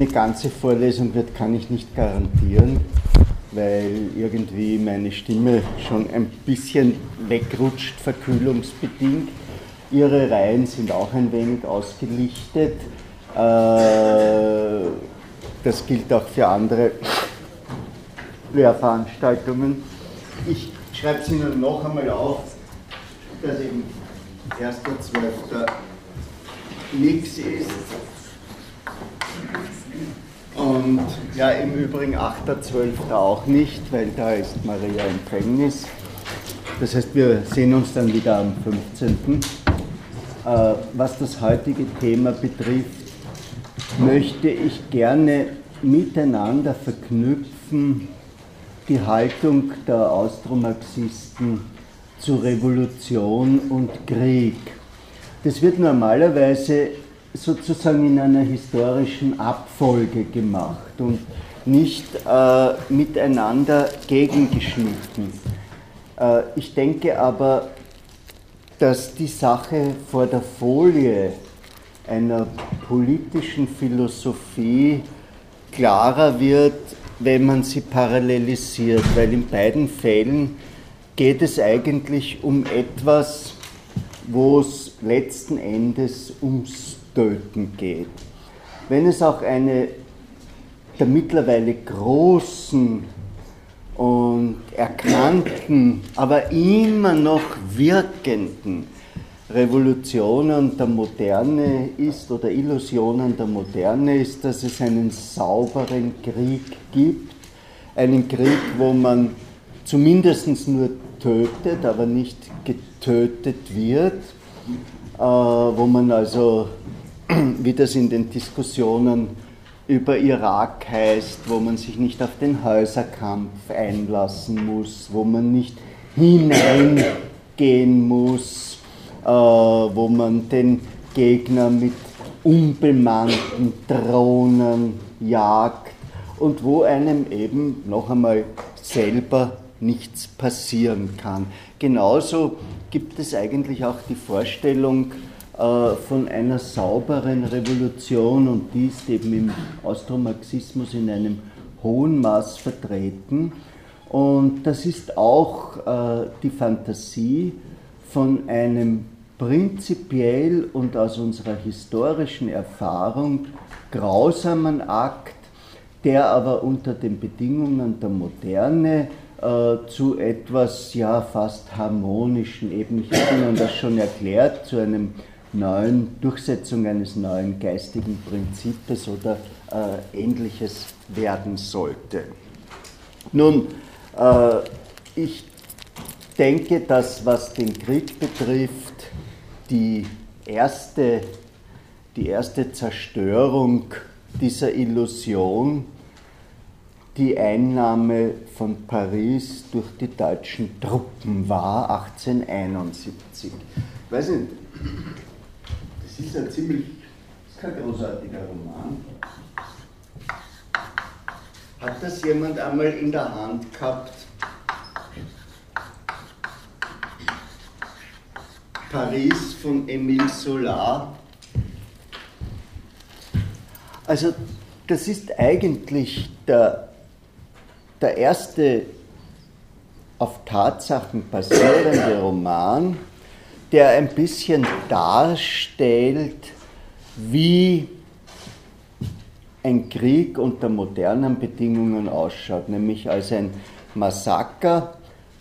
Eine ganze Vorlesung wird, kann ich nicht garantieren, weil irgendwie meine Stimme schon ein bisschen wegrutscht, verkühlungsbedingt. Ihre Reihen sind auch ein wenig ausgelichtet. Äh, das gilt auch für andere Lehrveranstaltungen. Ich schreibe es Ihnen noch einmal auf, dass eben 1.12. nichts ist. Und ja, im Übrigen 8.12. auch nicht, weil da ist Maria Empfängnis. Das heißt, wir sehen uns dann wieder am 15. Äh, was das heutige Thema betrifft, möchte ich gerne miteinander verknüpfen die Haltung der Austromarxisten zu Revolution und Krieg. Das wird normalerweise sozusagen in einer historischen Abfolge gemacht und nicht äh, miteinander gegengeschnitten. Äh, ich denke aber, dass die Sache vor der Folie einer politischen Philosophie klarer wird, wenn man sie parallelisiert, weil in beiden Fällen geht es eigentlich um etwas, wo es letzten Endes ums Töten geht. Wenn es auch eine der mittlerweile großen und erkannten, aber immer noch wirkenden Revolutionen der Moderne ist oder Illusionen der Moderne ist, dass es einen sauberen Krieg gibt. Einen Krieg, wo man zumindest nur tötet, aber nicht getötet wird. Äh, wo man also, wie das in den Diskussionen über Irak heißt, wo man sich nicht auf den Häuserkampf einlassen muss, wo man nicht hineingehen muss äh, wo man den Gegner mit unbemannten Drohnen jagt und wo einem eben noch einmal selber nichts passieren kann. Genauso gibt es eigentlich auch die Vorstellung von einer sauberen Revolution und die ist eben im Austromarxismus in einem hohen Maß vertreten. Und das ist auch äh, die Fantasie von einem prinzipiell und aus unserer historischen Erfahrung grausamen Akt, der aber unter den Bedingungen der Moderne äh, zu etwas ja fast harmonischen, eben ich habe Ihnen das schon erklärt, zu einem neuen Durchsetzung eines neuen geistigen Prinzips oder äh, ähnliches werden sollte. Nun, äh, ich denke, dass was den Krieg betrifft, die erste, die erste Zerstörung dieser Illusion die Einnahme von Paris durch die deutschen Truppen war 1871. Ich weiß nicht, das ist ein ziemlich, ist kein großartiger Roman. Hat das jemand einmal in der Hand gehabt? Paris von Émile Solar. Also das ist eigentlich der, der erste auf Tatsachen basierende Roman, der ein bisschen darstellt, wie ein Krieg unter modernen Bedingungen ausschaut, nämlich als ein Massaker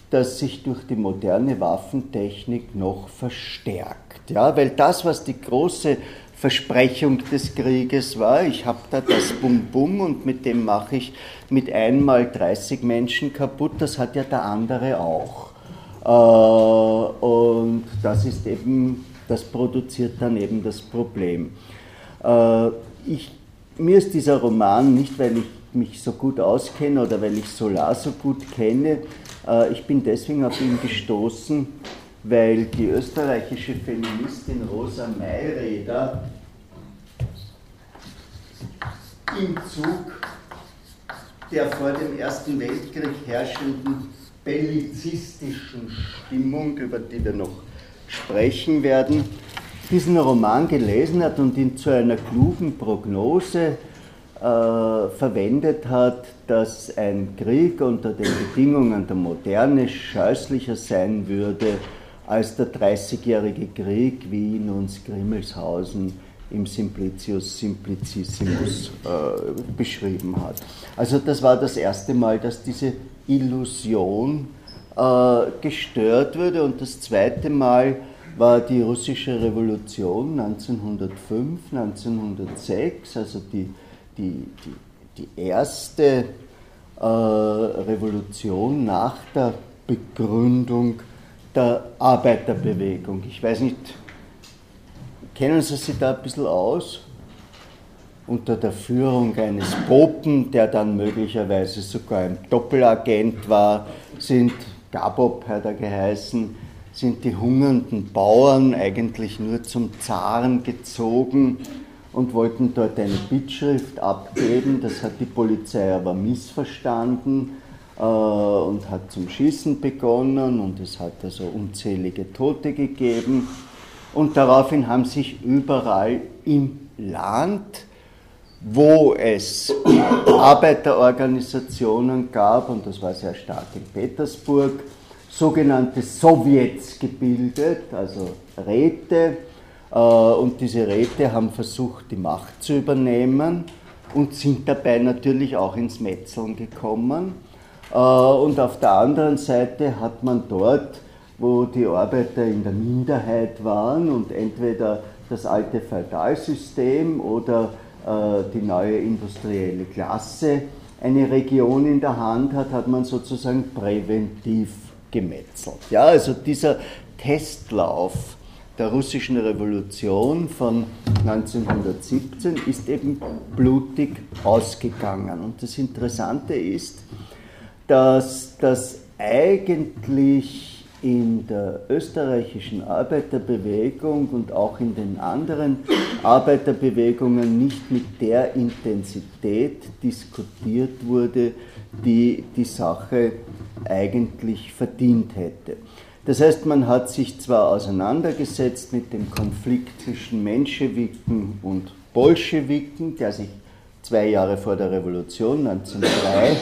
das sich durch die moderne Waffentechnik noch verstärkt. Ja, weil das, was die große Versprechung des Krieges war, ich habe da das Bum-Bum und mit dem mache ich mit einmal 30 Menschen kaputt, das hat ja der andere auch. Äh, und das ist eben, das produziert dann eben das Problem. Äh, ich, mir ist dieser Roman nicht, weil ich mich so gut auskenne oder weil ich Solar so gut kenne, äh, ich bin deswegen auf ihn gestoßen, weil die österreichische Feministin Rosa Mayreder im Zug der vor dem Ersten Weltkrieg herrschenden bellizistischen Stimmung, über die wir noch sprechen werden, diesen Roman gelesen hat und ihn zu einer klugen Prognose äh, verwendet hat, dass ein Krieg unter den Bedingungen der Moderne scheußlicher sein würde als der Dreißigjährige Krieg Wien und Grimmelshausen im Simplicius Simplicissimus äh, beschrieben hat. Also das war das erste Mal, dass diese Illusion äh, gestört wurde und das zweite Mal war die russische Revolution 1905, 1906, also die, die, die, die erste äh, Revolution nach der Begründung der Arbeiterbewegung. Ich weiß nicht, kennen Sie sich da ein bisschen aus? Unter der Führung eines Popen, der dann möglicherweise sogar ein Doppelagent war, sind, Gabop hat er geheißen, sind die hungernden Bauern eigentlich nur zum Zaren gezogen und wollten dort eine Bittschrift abgeben. Das hat die Polizei aber missverstanden äh, und hat zum Schießen begonnen und es hat also unzählige Tote gegeben. Und daraufhin haben sich überall im Land, wo es Arbeiterorganisationen gab, und das war sehr stark in Petersburg, sogenannte Sowjets gebildet, also Räte. Äh, und diese Räte haben versucht, die Macht zu übernehmen und sind dabei natürlich auch ins Metzeln gekommen. Äh, und auf der anderen Seite hat man dort, wo die Arbeiter in der Minderheit waren und entweder das alte Feudalsystem oder äh, die neue industrielle Klasse eine Region in der Hand hat, hat man sozusagen präventiv gemetzelt. Ja, also dieser Testlauf der russischen Revolution von 1917 ist eben blutig ausgegangen. Und das Interessante ist, dass das eigentlich in der österreichischen Arbeiterbewegung und auch in den anderen Arbeiterbewegungen nicht mit der Intensität diskutiert wurde, die die Sache eigentlich verdient hätte. Das heißt, man hat sich zwar auseinandergesetzt mit dem Konflikt zwischen Menschewiken und Bolschewiken, der sich zwei Jahre vor der Revolution 1903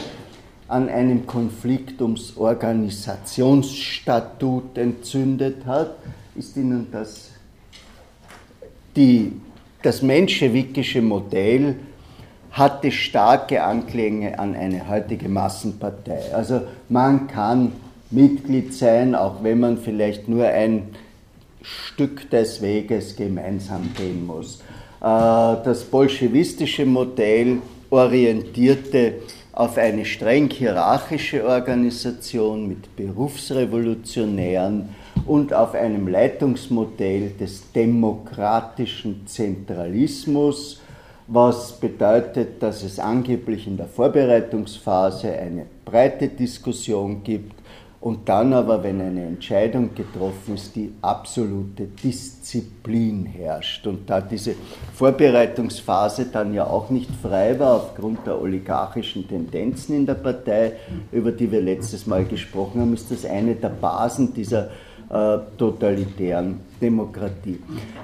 an einem Konflikt ums Organisationsstatut entzündet hat, ist Ihnen das, die, das menschewikische Modell hatte starke Anklänge an eine heutige Massenpartei. Also man kann Mitglied sein, auch wenn man vielleicht nur ein Stück des Weges gemeinsam gehen muss. Äh, das bolschewistische Modell orientierte auf eine streng hierarchische Organisation mit Berufsrevolutionären und auf einem Leitungsmodell des demokratischen Zentralismus, was bedeutet, dass es angeblich in der Vorbereitungsphase eine breite Diskussion gibt und dann aber, wenn eine Entscheidung getroffen ist, die absolute Disziplin herrscht. Und da diese Vorbereitungsphase dann ja auch nicht frei war aufgrund der oligarchischen Tendenzen in der Partei, über die wir letztes Mal gesprochen haben, ist das eine der Basen dieser äh, totalitären Demokratie.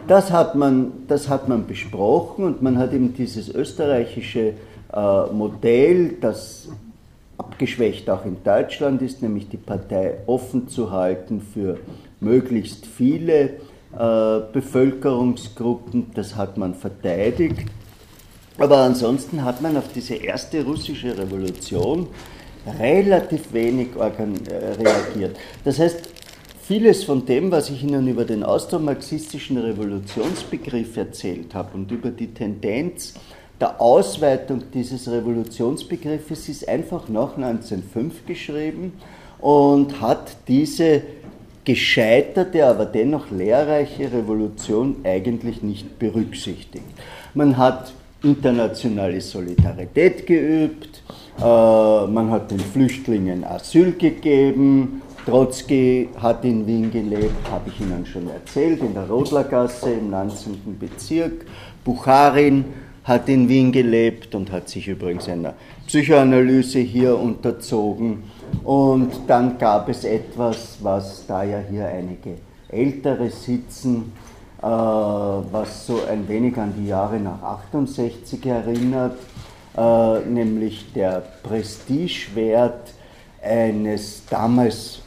Das hat, man, das hat man besprochen und man hat eben dieses österreichische äh, Modell, das abgeschwächt auch in Deutschland ist, nämlich die Partei offen zu halten für möglichst viele äh, Bevölkerungsgruppen. Das hat man verteidigt. Aber ansonsten hat man auf diese erste russische Revolution relativ wenig äh, reagiert. Das heißt, vieles von dem, was ich Ihnen über den austromarxistischen Revolutionsbegriff erzählt habe und über die Tendenz, der Ausweitung dieses Revolutionsbegriffes ist einfach nach 1905 geschrieben und hat diese gescheiterte, aber dennoch lehrreiche Revolution eigentlich nicht berücksichtigt. Man hat internationale Solidarität geübt, äh, man hat den Flüchtlingen Asyl gegeben, Trotzki hat in Wien gelebt, habe ich Ihnen schon erzählt, in der Rodlergasse im 19. Bezirk, Bucharin hat in Wien gelebt und hat sich übrigens einer Psychoanalyse hier unterzogen. Und dann gab es etwas, was da ja hier einige Ältere sitzen, äh, was so ein wenig an die Jahre nach 68 erinnert. äh, nämlich der Prestigewert eines, damals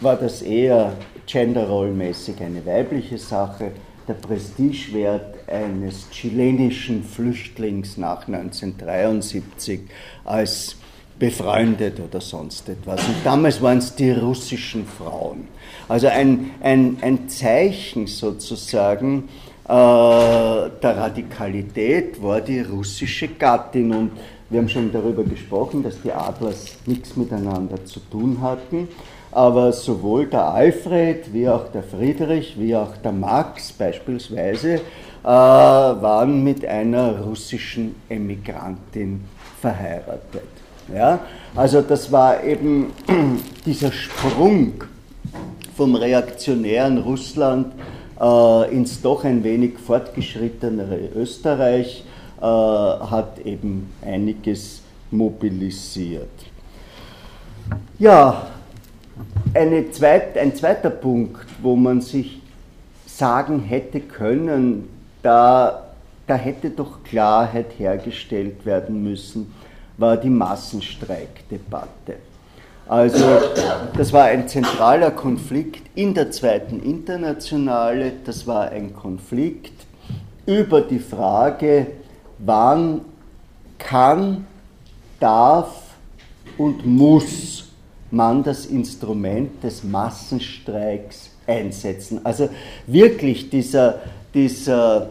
war das eher genderrollmäßig eine weibliche Sache, der Prestigewert eines chilenischen Flüchtlings nach 1973 als befreundet oder sonst etwas. Und damals waren es die russischen Frauen. Also ein, ein, ein Zeichen sozusagen äh, der Radikalität war die russische Gattin. Und wir haben schon darüber gesprochen, dass die Adlers nichts miteinander zu tun hatten. Aber sowohl der Alfred wie auch der Friedrich wie auch der Max beispielsweise äh, waren mit einer russischen Emigrantin verheiratet. Ja? Also das war eben dieser Sprung vom reaktionären Russland äh, ins doch ein wenig fortgeschrittenere Österreich, äh, hat eben einiges mobilisiert. Ja, zweit, ein zweiter Punkt, wo man sich sagen hätte können, da, da hätte doch Klarheit hergestellt werden müssen, war die Massenstreikdebatte. Also das war ein zentraler Konflikt in der zweiten Internationale, das war ein Konflikt über die Frage, wann kann, darf und muss man das Instrument des Massenstreiks einsetzen. Also wirklich dieser, dieser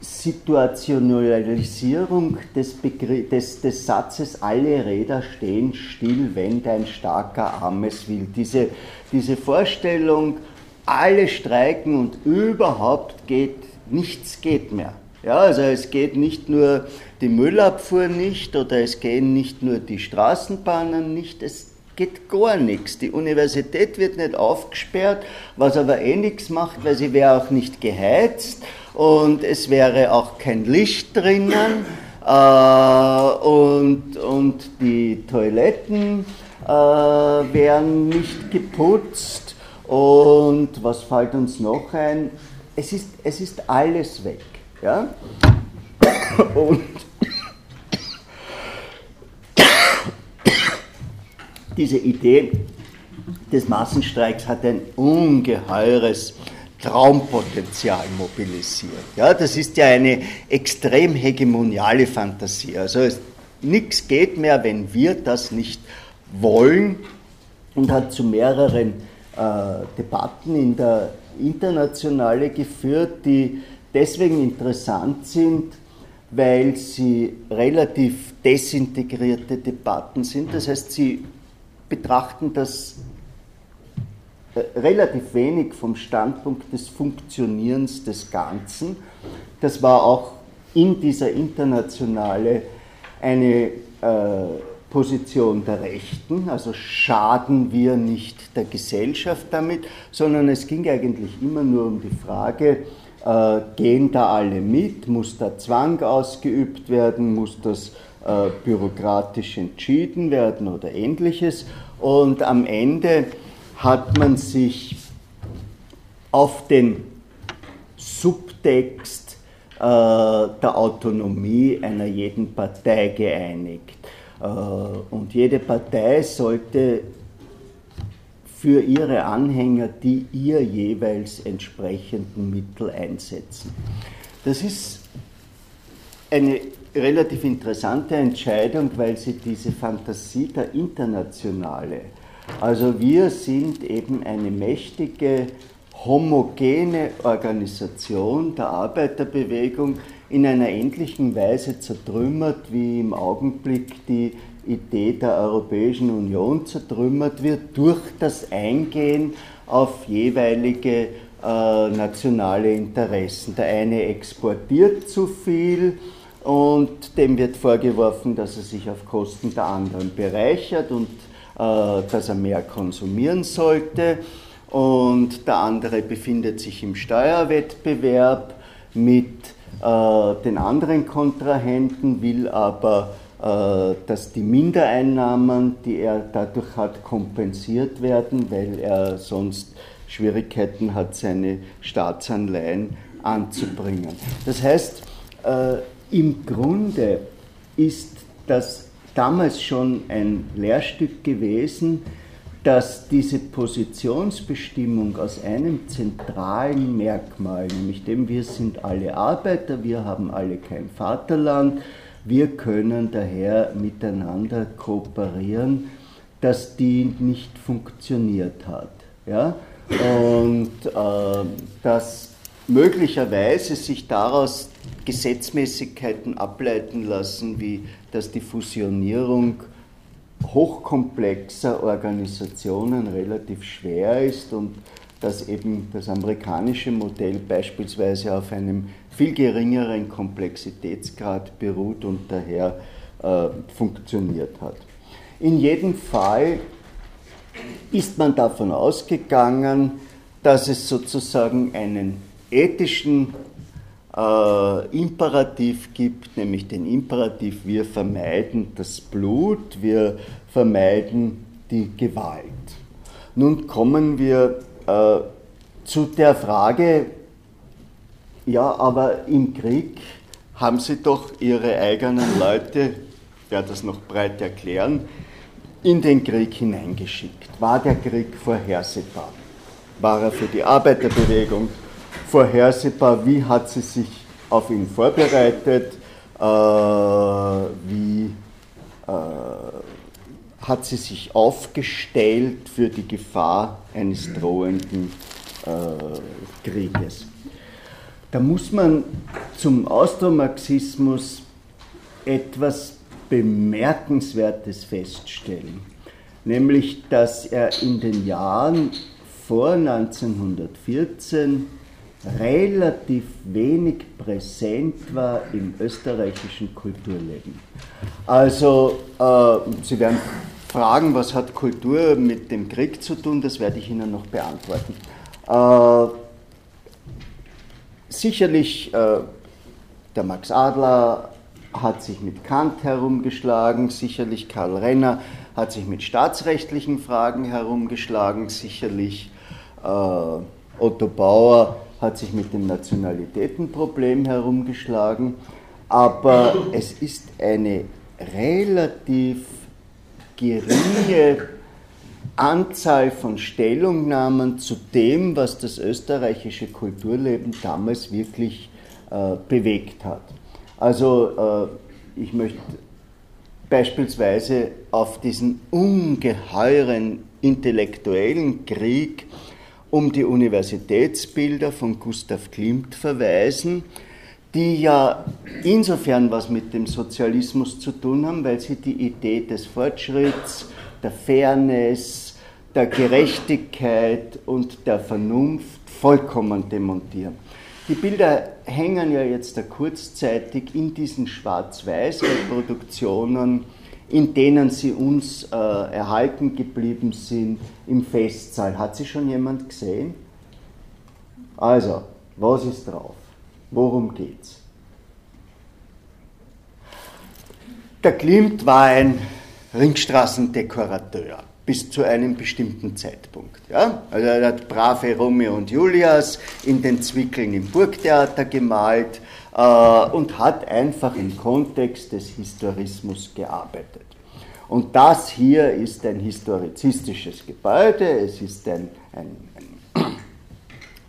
Situationalisierung des, des, des Satzes, alle Räder stehen still, wenn dein starker Arm es will. Diese, diese Vorstellung, alle streiken und überhaupt geht, nichts geht mehr. Ja, also es geht nicht nur die Müllabfuhr nicht oder es gehen nicht nur die Straßenbahnen nicht, es geht gar nichts. Die Universität wird nicht aufgesperrt, was aber eh nichts macht, weil sie wäre auch nicht geheizt und es wäre auch kein Licht drinnen äh, und, und die Toiletten äh, wären nicht geputzt und was fällt uns noch ein? Es ist, es ist alles weg. Ja? Und diese Idee des Massenstreiks hat ein ungeheures Traumpotenzial mobilisiert. Ja, das ist ja eine extrem hegemoniale Fantasie. Also nichts geht mehr, wenn wir das nicht wollen und hat zu mehreren äh, Debatten in der Internationale geführt, die deswegen interessant sind, weil sie relativ desintegrierte Debatten sind. Das heißt, sie betrachten das äh, relativ wenig vom Standpunkt des Funktionierens des Ganzen. Das war auch in dieser Internationale eine äh, Position der Rechten, also schaden wir nicht der Gesellschaft damit, sondern es ging eigentlich immer nur um die Frage, äh, gehen da alle mit, muss da Zwang ausgeübt werden, muss das äh, bürokratisch entschieden werden oder ähnliches. Und am Ende hat man sich auf den Subtext äh, der Autonomie einer jeden Partei geeinigt. Und jede Partei sollte für ihre Anhänger die ihr jeweils entsprechenden Mittel einsetzen. Das ist eine relativ interessante Entscheidung, weil sie diese Fantasie der Internationale also wir sind eben eine mächtige, homogene Organisation der Arbeiterbewegung in einer ähnlichen Weise zertrümmert, wie im Augenblick die Idee der Europäischen Union zertrümmert wird durch das Eingehen auf jeweilige äh, nationale Interessen. Der eine exportiert zu viel und dem wird vorgeworfen, dass er sich auf Kosten der anderen bereichert und äh, dass er mehr konsumieren sollte. Und der andere befindet sich im Steuerwettbewerb mit äh, den anderen Kontrahenten, will aber, dass die Mindereinnahmen, die er dadurch hat, kompensiert werden, weil er sonst Schwierigkeiten hat, seine Staatsanleihen anzubringen. Das heißt, äh, im Grunde ist das damals schon ein Lehrstück gewesen, dass diese Positionsbestimmung aus einem zentralen Merkmal, nämlich dem wir sind alle Arbeiter, wir haben alle kein Vaterland, wir können daher miteinander kooperieren, dass die nicht funktioniert hat. Ja? Und äh, dass möglicherweise sich daraus Gesetzmäßigkeiten ableiten lassen, wie dass die Fusionierung hochkomplexer Organisationen relativ schwer ist und dass eben das amerikanische Modell beispielsweise auf einem viel geringeren Komplexitätsgrad beruht und daher äh, funktioniert hat. In jedem Fall ist man davon ausgegangen, dass es sozusagen einen ethischen äh, Imperativ gibt, nämlich den Imperativ, wir vermeiden das Blut, wir vermeiden die Gewalt. Nun kommen wir äh, zu der Frage, ja, aber im Krieg haben sie doch ihre eigenen Leute, werde das noch breit erklären, in den Krieg hineingeschickt. War der Krieg vorhersehbar? War er für die Arbeiterbewegung vorhersehbar, wie hat sie sich auf ihn vorbereitet, äh, wie äh, hat sie sich aufgestellt für die Gefahr eines drohenden äh, Krieges. Da muss man zum Austromarxismus etwas Bemerkenswertes feststellen, nämlich dass er in den Jahren vor 1914 relativ wenig präsent war im österreichischen Kulturleben. Also, äh, Sie werden fragen, was hat Kultur mit dem Krieg zu tun, das werde ich Ihnen noch beantworten. Äh, sicherlich, äh, der Max Adler hat sich mit Kant herumgeschlagen, sicherlich Karl Renner hat sich mit staatsrechtlichen Fragen herumgeschlagen, sicherlich äh, Otto Bauer hat sich mit dem Nationalitätenproblem herumgeschlagen, aber es ist eine relativ geringe Anzahl von Stellungnahmen zu dem, was das österreichische Kulturleben damals wirklich äh, bewegt hat. Also äh, ich möchte beispielsweise auf diesen ungeheuren intellektuellen Krieg um die Universitätsbilder von Gustav Klimt verweisen, die ja insofern was mit dem Sozialismus zu tun haben, weil sie die Idee des Fortschritts, der Fairness, der Gerechtigkeit und der Vernunft vollkommen demontieren. Die Bilder hängen ja jetzt da kurzzeitig in diesen Schwarz-Weiß-Reproduktionen in denen sie uns äh, erhalten geblieben sind im Festsaal. Hat sie schon jemand gesehen? Also, was ist drauf? Worum geht's? Der Klimt war ein Ringstraßendekorateur bis zu einem bestimmten Zeitpunkt. Ja? Also er hat brave Romeo und Julias in den Zwickeln im Burgtheater gemalt, äh, und hat einfach im Kontext des Historismus gearbeitet. Und das hier ist ein historizistisches Gebäude, es ist ein, ein, ein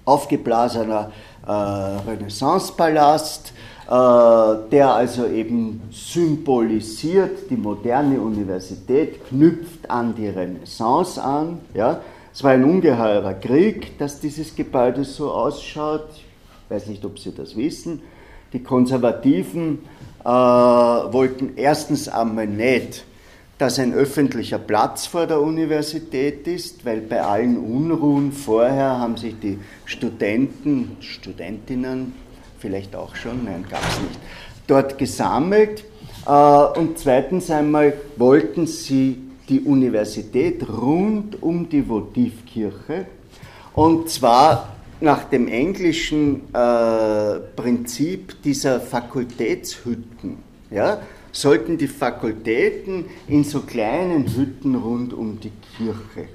aufgeblasener äh, Renaissancepalast, äh, der also eben symbolisiert die moderne Universität, knüpft an die Renaissance an. Ja. Es war ein ungeheurer Krieg, dass dieses Gebäude so ausschaut. Ich weiß nicht, ob Sie das wissen. Die Konservativen äh, wollten erstens einmal nicht, dass ein öffentlicher Platz vor der Universität ist, weil bei allen Unruhen vorher haben sich die Studenten, Studentinnen, vielleicht auch schon, nein, gab es nicht, dort gesammelt. Äh, und zweitens einmal wollten sie die Universität rund um die Votivkirche und zwar nach dem englischen äh, Prinzip dieser Fakultätshütten, ja, sollten die Fakultäten in so kleinen Hütten rund um die Kirche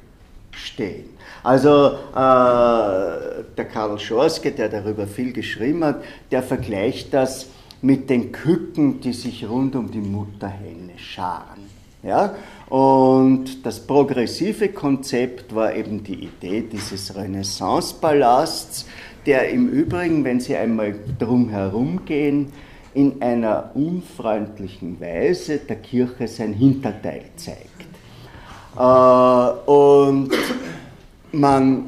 stehen. Also äh, der Karl Schorske, der darüber viel geschrieben hat, der vergleicht das mit den Küken, die sich rund um die Mutterhenne scharen. Ja? Und das progressive Konzept war eben die Idee dieses Renaissance-Palasts, der im Übrigen, wenn Sie einmal drum herum gehen, in einer unfreundlichen Weise der Kirche sein Hinterteil zeigt. Äh, und man,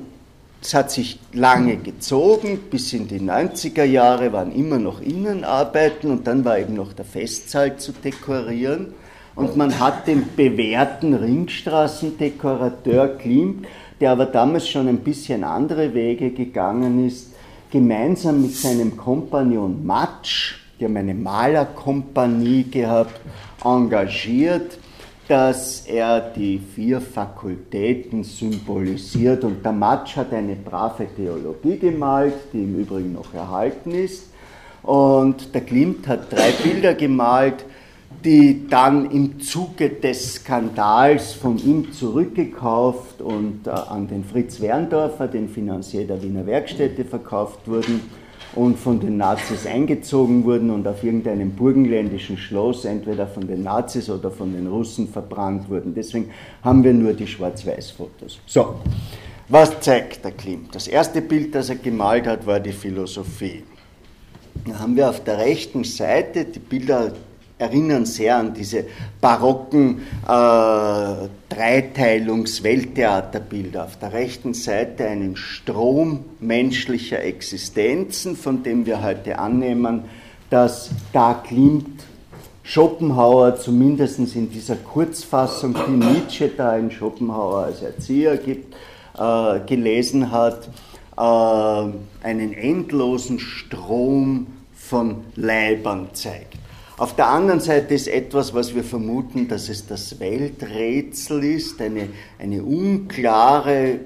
es hat sich lange gezogen, bis in die 90er Jahre waren immer noch Innenarbeiten und dann war eben noch der Festsaal zu dekorieren. Und man hat den bewährten Ringstraßendekorateur Klimt, der aber damals schon ein bisschen andere Wege gegangen ist, gemeinsam mit seinem Kompagnon Matsch, die haben eine Malerkompanie gehabt, engagiert, dass er die vier Fakultäten symbolisiert. Und der Matsch hat eine brave Theologie gemalt, die im Übrigen noch erhalten ist. Und der Klimt hat drei Bilder gemalt, die dann im Zuge des Skandals von ihm zurückgekauft und äh, an den Fritz Werndorfer, den Finanzier der Wiener Werkstätte, verkauft wurden und von den Nazis eingezogen wurden und auf irgendeinem burgenländischen Schloss entweder von den Nazis oder von den Russen verbrannt wurden. Deswegen haben wir nur die Schwarz-Weiß-Fotos. So, was zeigt der Klimt? Das erste Bild, das er gemalt hat, war die Philosophie. Da haben wir auf der rechten Seite die Bilder erinnern sehr an diese barocken äh, Dreiteilungs-Welttheaterbilder. Auf der rechten Seite einen Strom menschlicher Existenzen, von dem wir heute annehmen, dass da Klimt Schopenhauer zumindest in dieser Kurzfassung, die Nietzsche da in Schopenhauer als Erzieher gibt, äh, gelesen hat, äh, einen endlosen Strom von Leibern zeigt. Auf der anderen Seite ist etwas, was wir vermuten, dass es das Welträtsel ist, eine, eine unklare,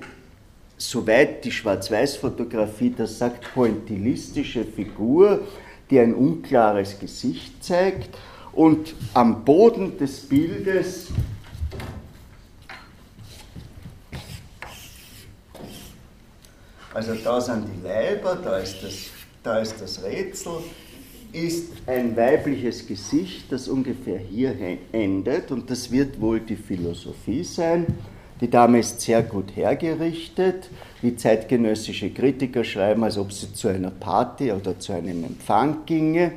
soweit die Schwarz-Weiß-Fotografie das sagt, pointillistische Figur, die ein unklares Gesicht zeigt. Und am Boden des Bildes Also da sind die Leiber, da ist das, da ist das Rätsel, ist ein weibliches Gesicht, das ungefähr hier endet und das wird wohl die Philosophie sein. Die Dame ist sehr gut hergerichtet, wie zeitgenössische Kritiker schreiben, als ob sie zu einer Party oder zu einem Empfang ginge.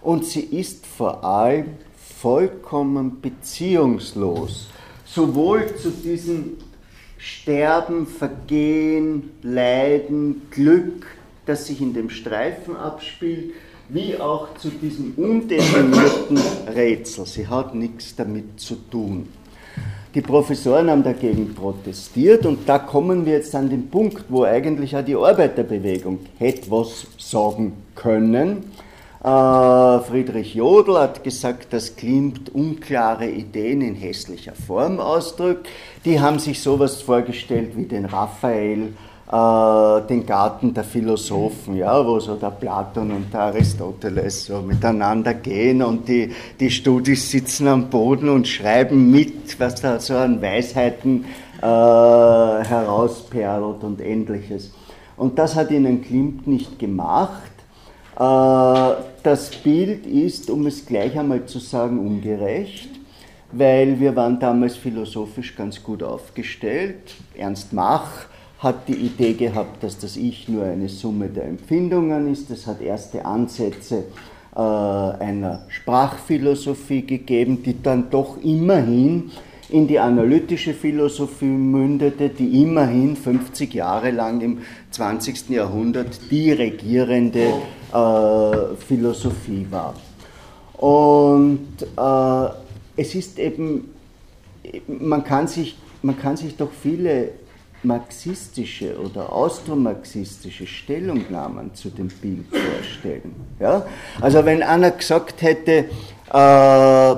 Und sie ist vor allem vollkommen beziehungslos, sowohl zu diesem Sterben, Vergehen, Leiden, Glück, das sich in dem Streifen abspielt, wie auch zu diesem undefinierten Rätsel. Sie hat nichts damit zu tun. Die Professoren haben dagegen protestiert und da kommen wir jetzt an den Punkt, wo eigentlich auch die Arbeiterbewegung hätte was sagen können. Äh, Friedrich Jodl hat gesagt, dass Klimt unklare Ideen in hässlicher Form ausdrückt. Die haben sich sowas vorgestellt wie den Raphael den Garten der Philosophen, ja, wo so der Platon und der Aristoteles so miteinander gehen und die, die Studis sitzen am Boden und schreiben mit, was da so an Weisheiten äh, herausperlt und ähnliches. Und das hat ihnen Klimt nicht gemacht. Äh, das Bild ist, um es gleich einmal zu sagen, ungerecht weil wir waren damals philosophisch ganz gut aufgestellt. Ernst Mach hat die Idee gehabt, dass das Ich nur eine Summe der Empfindungen ist. Das hat erste Ansätze äh, einer Sprachphilosophie gegeben, die dann doch immerhin in die analytische Philosophie mündete, die immerhin 50 Jahre lang im 20. Jahrhundert die regierende äh, Philosophie war. Und äh, es ist eben, man kann sich, man kann sich doch viele marxistische oder austromarxistische Stellungnahmen zu dem Bild vorstellen. Ja? Also wenn einer gesagt hätte, äh,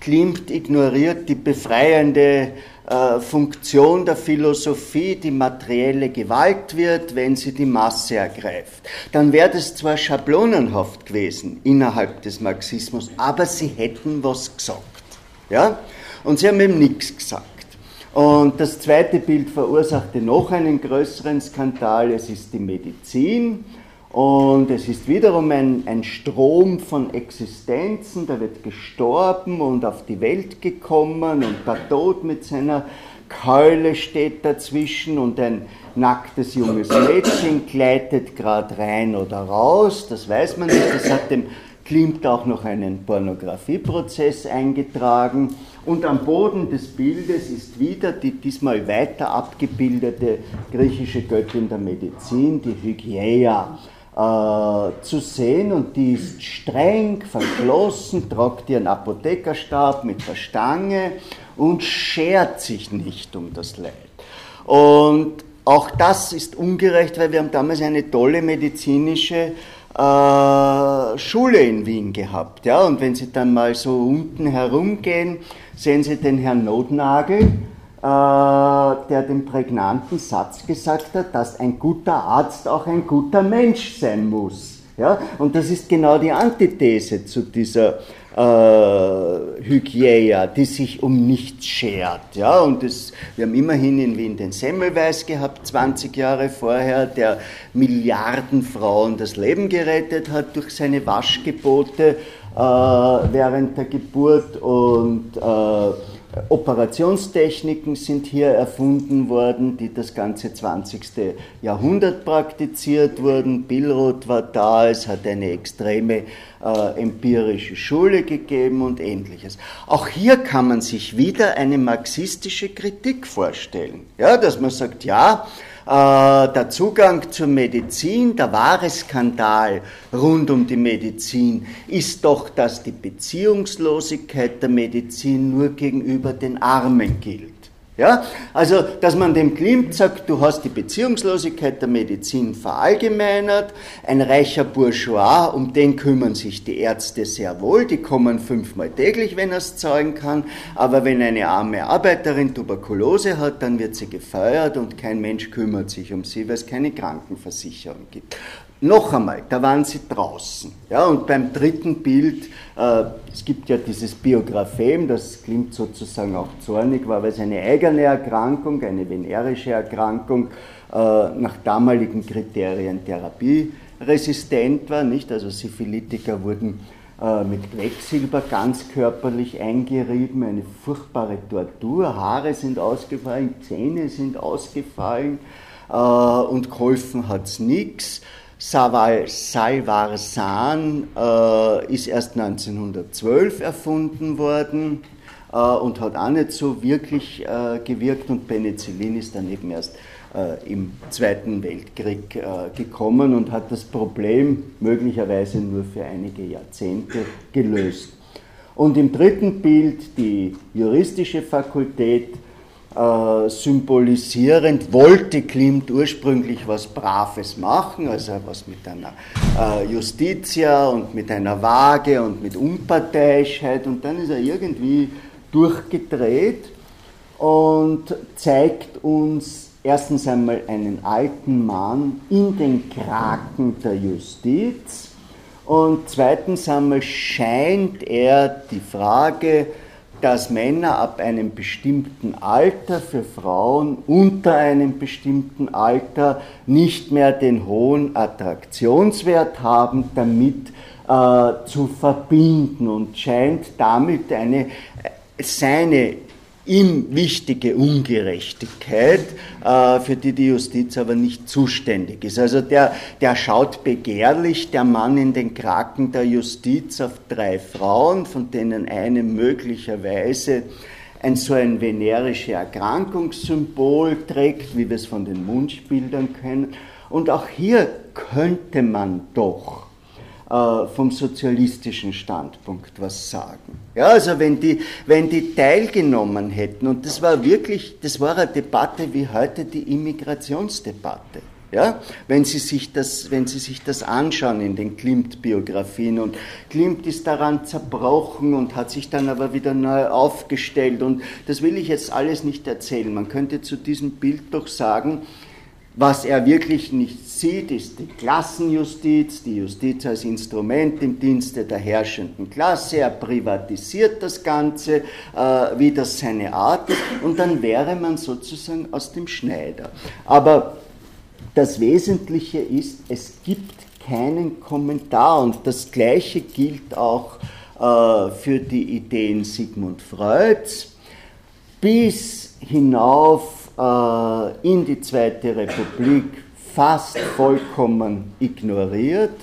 Klimt ignoriert die befreiende äh, Funktion der Philosophie, die materielle Gewalt wird, wenn sie die Masse ergreift, dann wäre das zwar schablonenhaft gewesen innerhalb des Marxismus, aber sie hätten was gesagt. Ja? Und sie haben eben nichts gesagt. Und das zweite Bild verursachte noch einen größeren Skandal. Es ist die Medizin. Und es ist wiederum ein, ein Strom von Existenzen, da wird gestorben und auf die Welt gekommen und der Tod mit seiner Keule steht dazwischen und ein nacktes junges Mädchen gleitet gerade rein oder raus, das weiß man nicht, das hat dem Klimt auch noch einen Pornografieprozess eingetragen und am Boden des Bildes ist wieder die diesmal weiter abgebildete griechische Göttin der Medizin, die Hygieia, äh, zu sehen und die ist streng, verschlossen, tragt ihren Apothekerstab mit der Stange und schert sich nicht um das Leid. Und auch das ist ungerecht, weil wir haben damals eine tolle medizinische äh, Schule in Wien gehabt. Ja? Und wenn Sie dann mal so unten herumgehen, sehen Sie den Herrn Notnagel, äh, der den prägnanten Satz gesagt hat, dass ein guter Arzt auch ein guter Mensch sein muss. Ja? Und das ist genau die Antithese zu dieser äh, Hygieia, die sich um nichts schert. Ja? Und das, wir haben immerhin in Wien den Semmelweis gehabt, 20 Jahre vorher, der Milliarden Frauen das Leben gerettet hat durch seine Waschgebote äh, während der Geburt und äh, Operationstechniken sind hier erfunden worden, die das ganze 20. Jahrhundert praktiziert wurden. Billroth war da, es hat eine extreme äh, empirische Schule gegeben und ähnliches. Auch hier kann man sich wieder eine marxistische Kritik vorstellen. Ja, dass man sagt, ja, äh, der Zugang zur Medizin, der wahre Skandal rund um die Medizin ist doch, dass die Beziehungslosigkeit der Medizin nur gegenüber den Armen gilt. Ja? Also, dass man dem Klimt sagt, du hast die Beziehungslosigkeit der Medizin verallgemeinert, ein reicher Bourgeois, um den kümmern sich die Ärzte sehr wohl, die kommen fünfmal täglich, wenn er es zeugen kann, aber wenn eine arme Arbeiterin Tuberkulose hat, dann wird sie gefeuert und kein Mensch kümmert sich um sie, weil es keine Krankenversicherung gibt. Noch einmal, da waren sie draußen. Ja, und beim dritten Bild, äh, es gibt ja dieses Biographem, das klingt sozusagen auch zornig, war, weil es eine eigene Erkrankung, eine venerische Erkrankung, äh, nach damaligen Kriterien therapieresistent war. Nicht? Also Syphilitiker wurden äh, mit Quecksilber ganz körperlich eingerieben, eine furchtbare Tortur, Haare sind ausgefallen, Zähne sind ausgefallen äh, und geholfen hat es nichts. Salvarsan äh, ist erst 1912 erfunden worden äh, und hat auch nicht so wirklich äh, gewirkt und Penicillin ist dann eben erst äh, im Zweiten Weltkrieg äh, gekommen und hat das Problem möglicherweise nur für einige Jahrzehnte gelöst. Und im dritten Bild die juristische Fakultät äh, symbolisierend wollte Klimt ursprünglich was Braves machen, also was mit einer äh, Justitia und mit einer Waage und mit Unparteiischkeit und dann ist er irgendwie durchgedreht und zeigt uns erstens einmal einen alten Mann in den Kraken der Justiz. Und zweitens einmal scheint er die Frage, dass Männer ab einem bestimmten Alter für Frauen unter einem bestimmten Alter nicht mehr den hohen Attraktionswert haben, damit äh, zu verbinden und scheint damit eine seine ihm wichtige Ungerechtigkeit, äh, für die die Justiz aber nicht zuständig ist. Also der, der schaut begehrlich, der Mann in den Kraken der Justiz auf drei Frauen, von denen eine möglicherweise ein so ein venerische Erkrankungssymbol trägt, wie wir es von den Mundbildern kennen. Und auch hier könnte man doch äh, vom sozialistischen Standpunkt was sagen. Ja, also wenn die, wenn die teilgenommen hätten, und das war wirklich, das war eine Debatte wie heute die Immigrationsdebatte. Ja, wenn Sie sich das, wenn Sie sich das anschauen in den Klimt-Biografien und Klimt ist daran zerbrochen und hat sich dann aber wieder neu aufgestellt und das will ich jetzt alles nicht erzählen. Man könnte zu diesem Bild doch sagen, was er wirklich nicht sieht, ist die Klassenjustiz, die Justiz als Instrument im Dienste der herrschenden Klasse. Er privatisiert das Ganze, äh, wie das seine Art ist, und dann wäre man sozusagen aus dem Schneider. Aber das Wesentliche ist, es gibt keinen Kommentar. Und das Gleiche gilt auch äh, für die Ideen Sigmund Freuds bis hinauf in die Zweite Republik fast vollkommen ignoriert.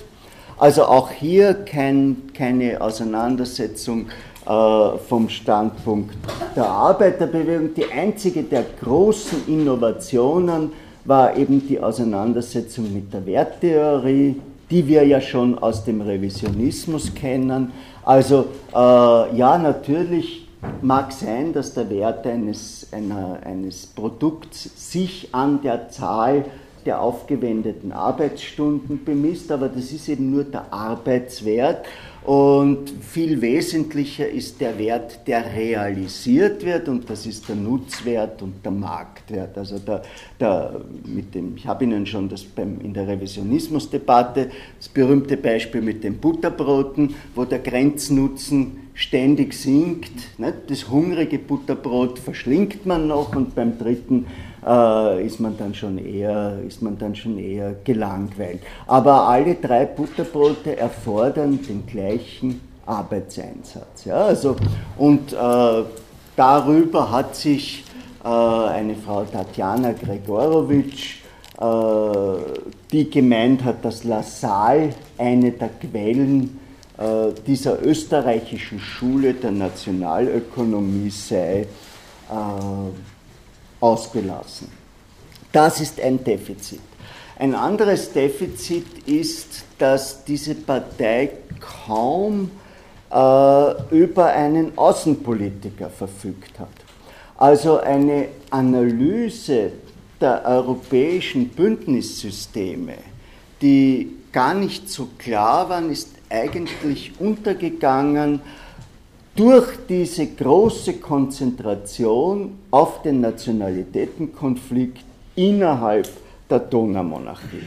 Also auch hier kein, keine Auseinandersetzung äh, vom Standpunkt der Arbeiterbewegung. Die einzige der großen Innovationen war eben die Auseinandersetzung mit der Werttheorie, die wir ja schon aus dem Revisionismus kennen. Also äh, ja, natürlich mag sein, dass der Wert eines, einer, eines Produkts sich an der Zahl der aufgewendeten Arbeitsstunden bemisst, aber das ist eben nur der Arbeitswert und viel wesentlicher ist der Wert, der realisiert wird, und das ist der Nutzwert und der Marktwert. Also der, der, mit dem, ich habe Ihnen schon das beim, in der Revisionismusdebatte das berühmte Beispiel mit den Butterbroten, wo der Grenznutzen ständig sinkt. Das hungrige Butterbrot verschlingt man noch und beim dritten äh, ist, man dann schon eher, ist man dann schon eher gelangweilt. Aber alle drei Butterbrote erfordern den gleichen Arbeitseinsatz. Ja? Also, und äh, darüber hat sich äh, eine Frau Tatjana Gregorowitsch, äh, die gemeint hat, dass La Salle eine der Quellen dieser österreichischen Schule der Nationalökonomie sei, äh, ausgelassen. Das ist ein Defizit. Ein anderes Defizit ist, dass diese Partei kaum äh, über einen Außenpolitiker verfügt hat. Also eine Analyse der europäischen Bündnissysteme, die gar nicht so klar waren, ist eigentlich untergegangen durch diese große Konzentration auf den Nationalitätenkonflikt innerhalb der Donaumonarchie.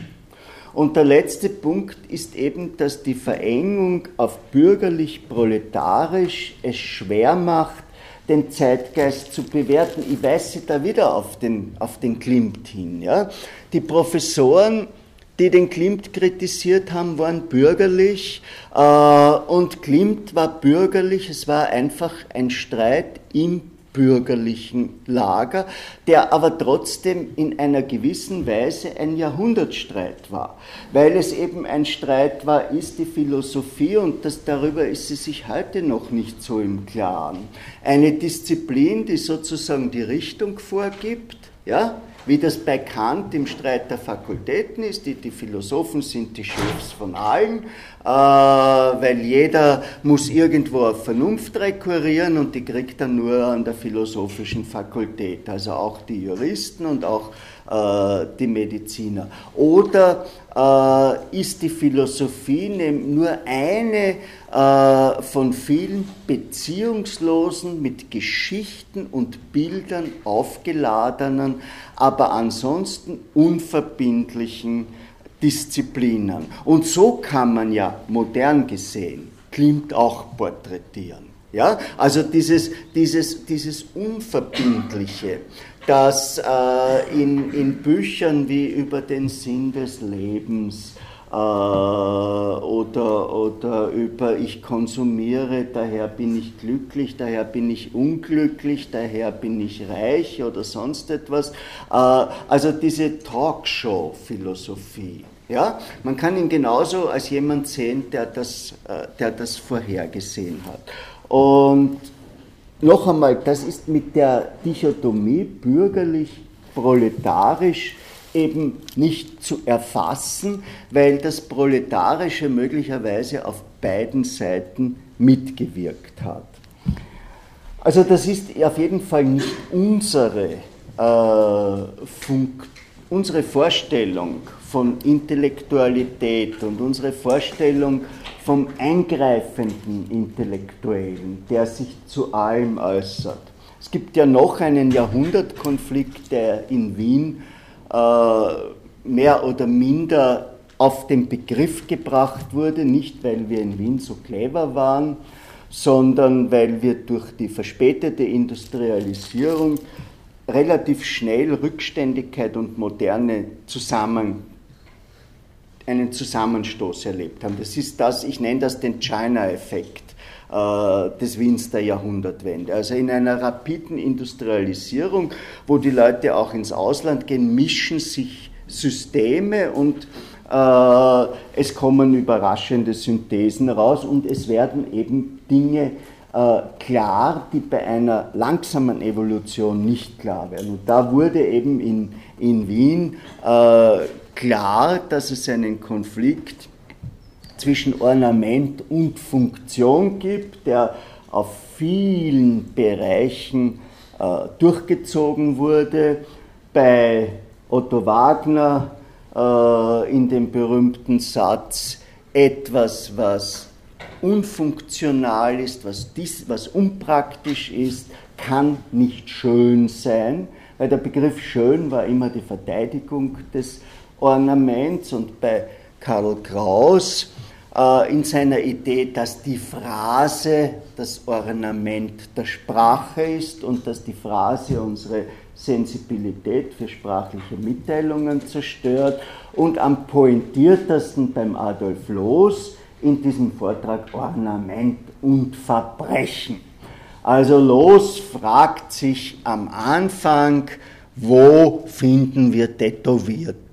Und der letzte Punkt ist eben, dass die Verengung auf bürgerlich-proletarisch es schwer macht, den Zeitgeist zu bewerten. Ich weise da wieder auf den, auf den Klimt hin. Ja? Die Professoren die den Klimt kritisiert haben, waren bürgerlich. Äh, und Klimt war bürgerlich, es war einfach ein Streit im bürgerlichen Lager, der aber trotzdem in einer gewissen Weise ein Jahrhundertstreit war, weil es eben ein Streit war, ist die Philosophie, und das, darüber ist sie sich heute noch nicht so im Klaren, eine Disziplin, die sozusagen die Richtung vorgibt, ja, wie das bei Kant im Streit der Fakultäten ist. Die, die Philosophen sind die Chefs von allen, äh, weil jeder muss irgendwo auf Vernunft rekurrieren und die kriegt dann nur an der philosophischen Fakultät, also auch die Juristen und auch die Mediziner. Oder äh, ist die Philosophie nur eine äh, von vielen beziehungslosen, mit Geschichten und Bildern aufgeladenen, aber ansonsten unverbindlichen Disziplinen. Und so kann man ja modern gesehen Klimt auch porträtieren. Ja? Also dieses, dieses, dieses Unverbindliche, das äh, in, in Büchern wie über den Sinn des Lebens äh, oder, oder über ich konsumiere, daher bin ich glücklich, daher bin ich unglücklich, daher bin ich reich oder sonst etwas. Äh, also diese Talkshow-Philosophie. Ja? Man kann ihn genauso als jemand sehen, der das, äh, der das vorhergesehen hat. Und noch einmal, das ist mit der Dichotomie bürgerlich-proletarisch eben nicht zu erfassen, weil das Proletarische möglicherweise auf beiden Seiten mitgewirkt hat. Also das ist auf jeden Fall nicht unsere, äh, unsere Vorstellung von Intellektualität und unsere Vorstellung vom eingreifenden Intellektuellen, der sich zu allem äußert. Es gibt ja noch einen Jahrhundertkonflikt, der in Wien äh, mehr oder minder auf den Begriff gebracht wurde, nicht weil wir in Wien so clever waren, sondern weil wir durch die verspätete Industrialisierung relativ schnell Rückständigkeit und Moderne zusammen einen Zusammenstoß erlebt haben. Das ist das, ich nenne das den China-Effekt äh, des Wiens der Jahrhundertwende. Also in einer rapiden Industrialisierung, wo die Leute auch ins Ausland gehen, mischen sich Systeme und äh, es kommen überraschende Synthesen raus und es werden eben Dinge äh, klar, die bei einer langsamen Evolution nicht klar werden. Und da wurde eben in, in Wien äh, klar, dass es einen Konflikt zwischen Ornament und Funktion gibt, der auf vielen Bereichen äh, durchgezogen wurde. Bei Otto Wagner äh, in dem berühmten Satz, etwas, was unfunktional ist, was, dis, was unpraktisch ist, kann nicht schön sein, weil der Begriff schön war immer die Verteidigung des Ornaments und bei Karl Kraus äh, in seiner Idee, dass die Phrase das Ornament der Sprache ist und dass die Phrase unsere Sensibilität für sprachliche Mitteilungen zerstört und am pointiertesten beim Adolf Loos in diesem Vortrag Ornament und Verbrechen. Also Loos fragt sich am Anfang, wo finden wir Tätowierte?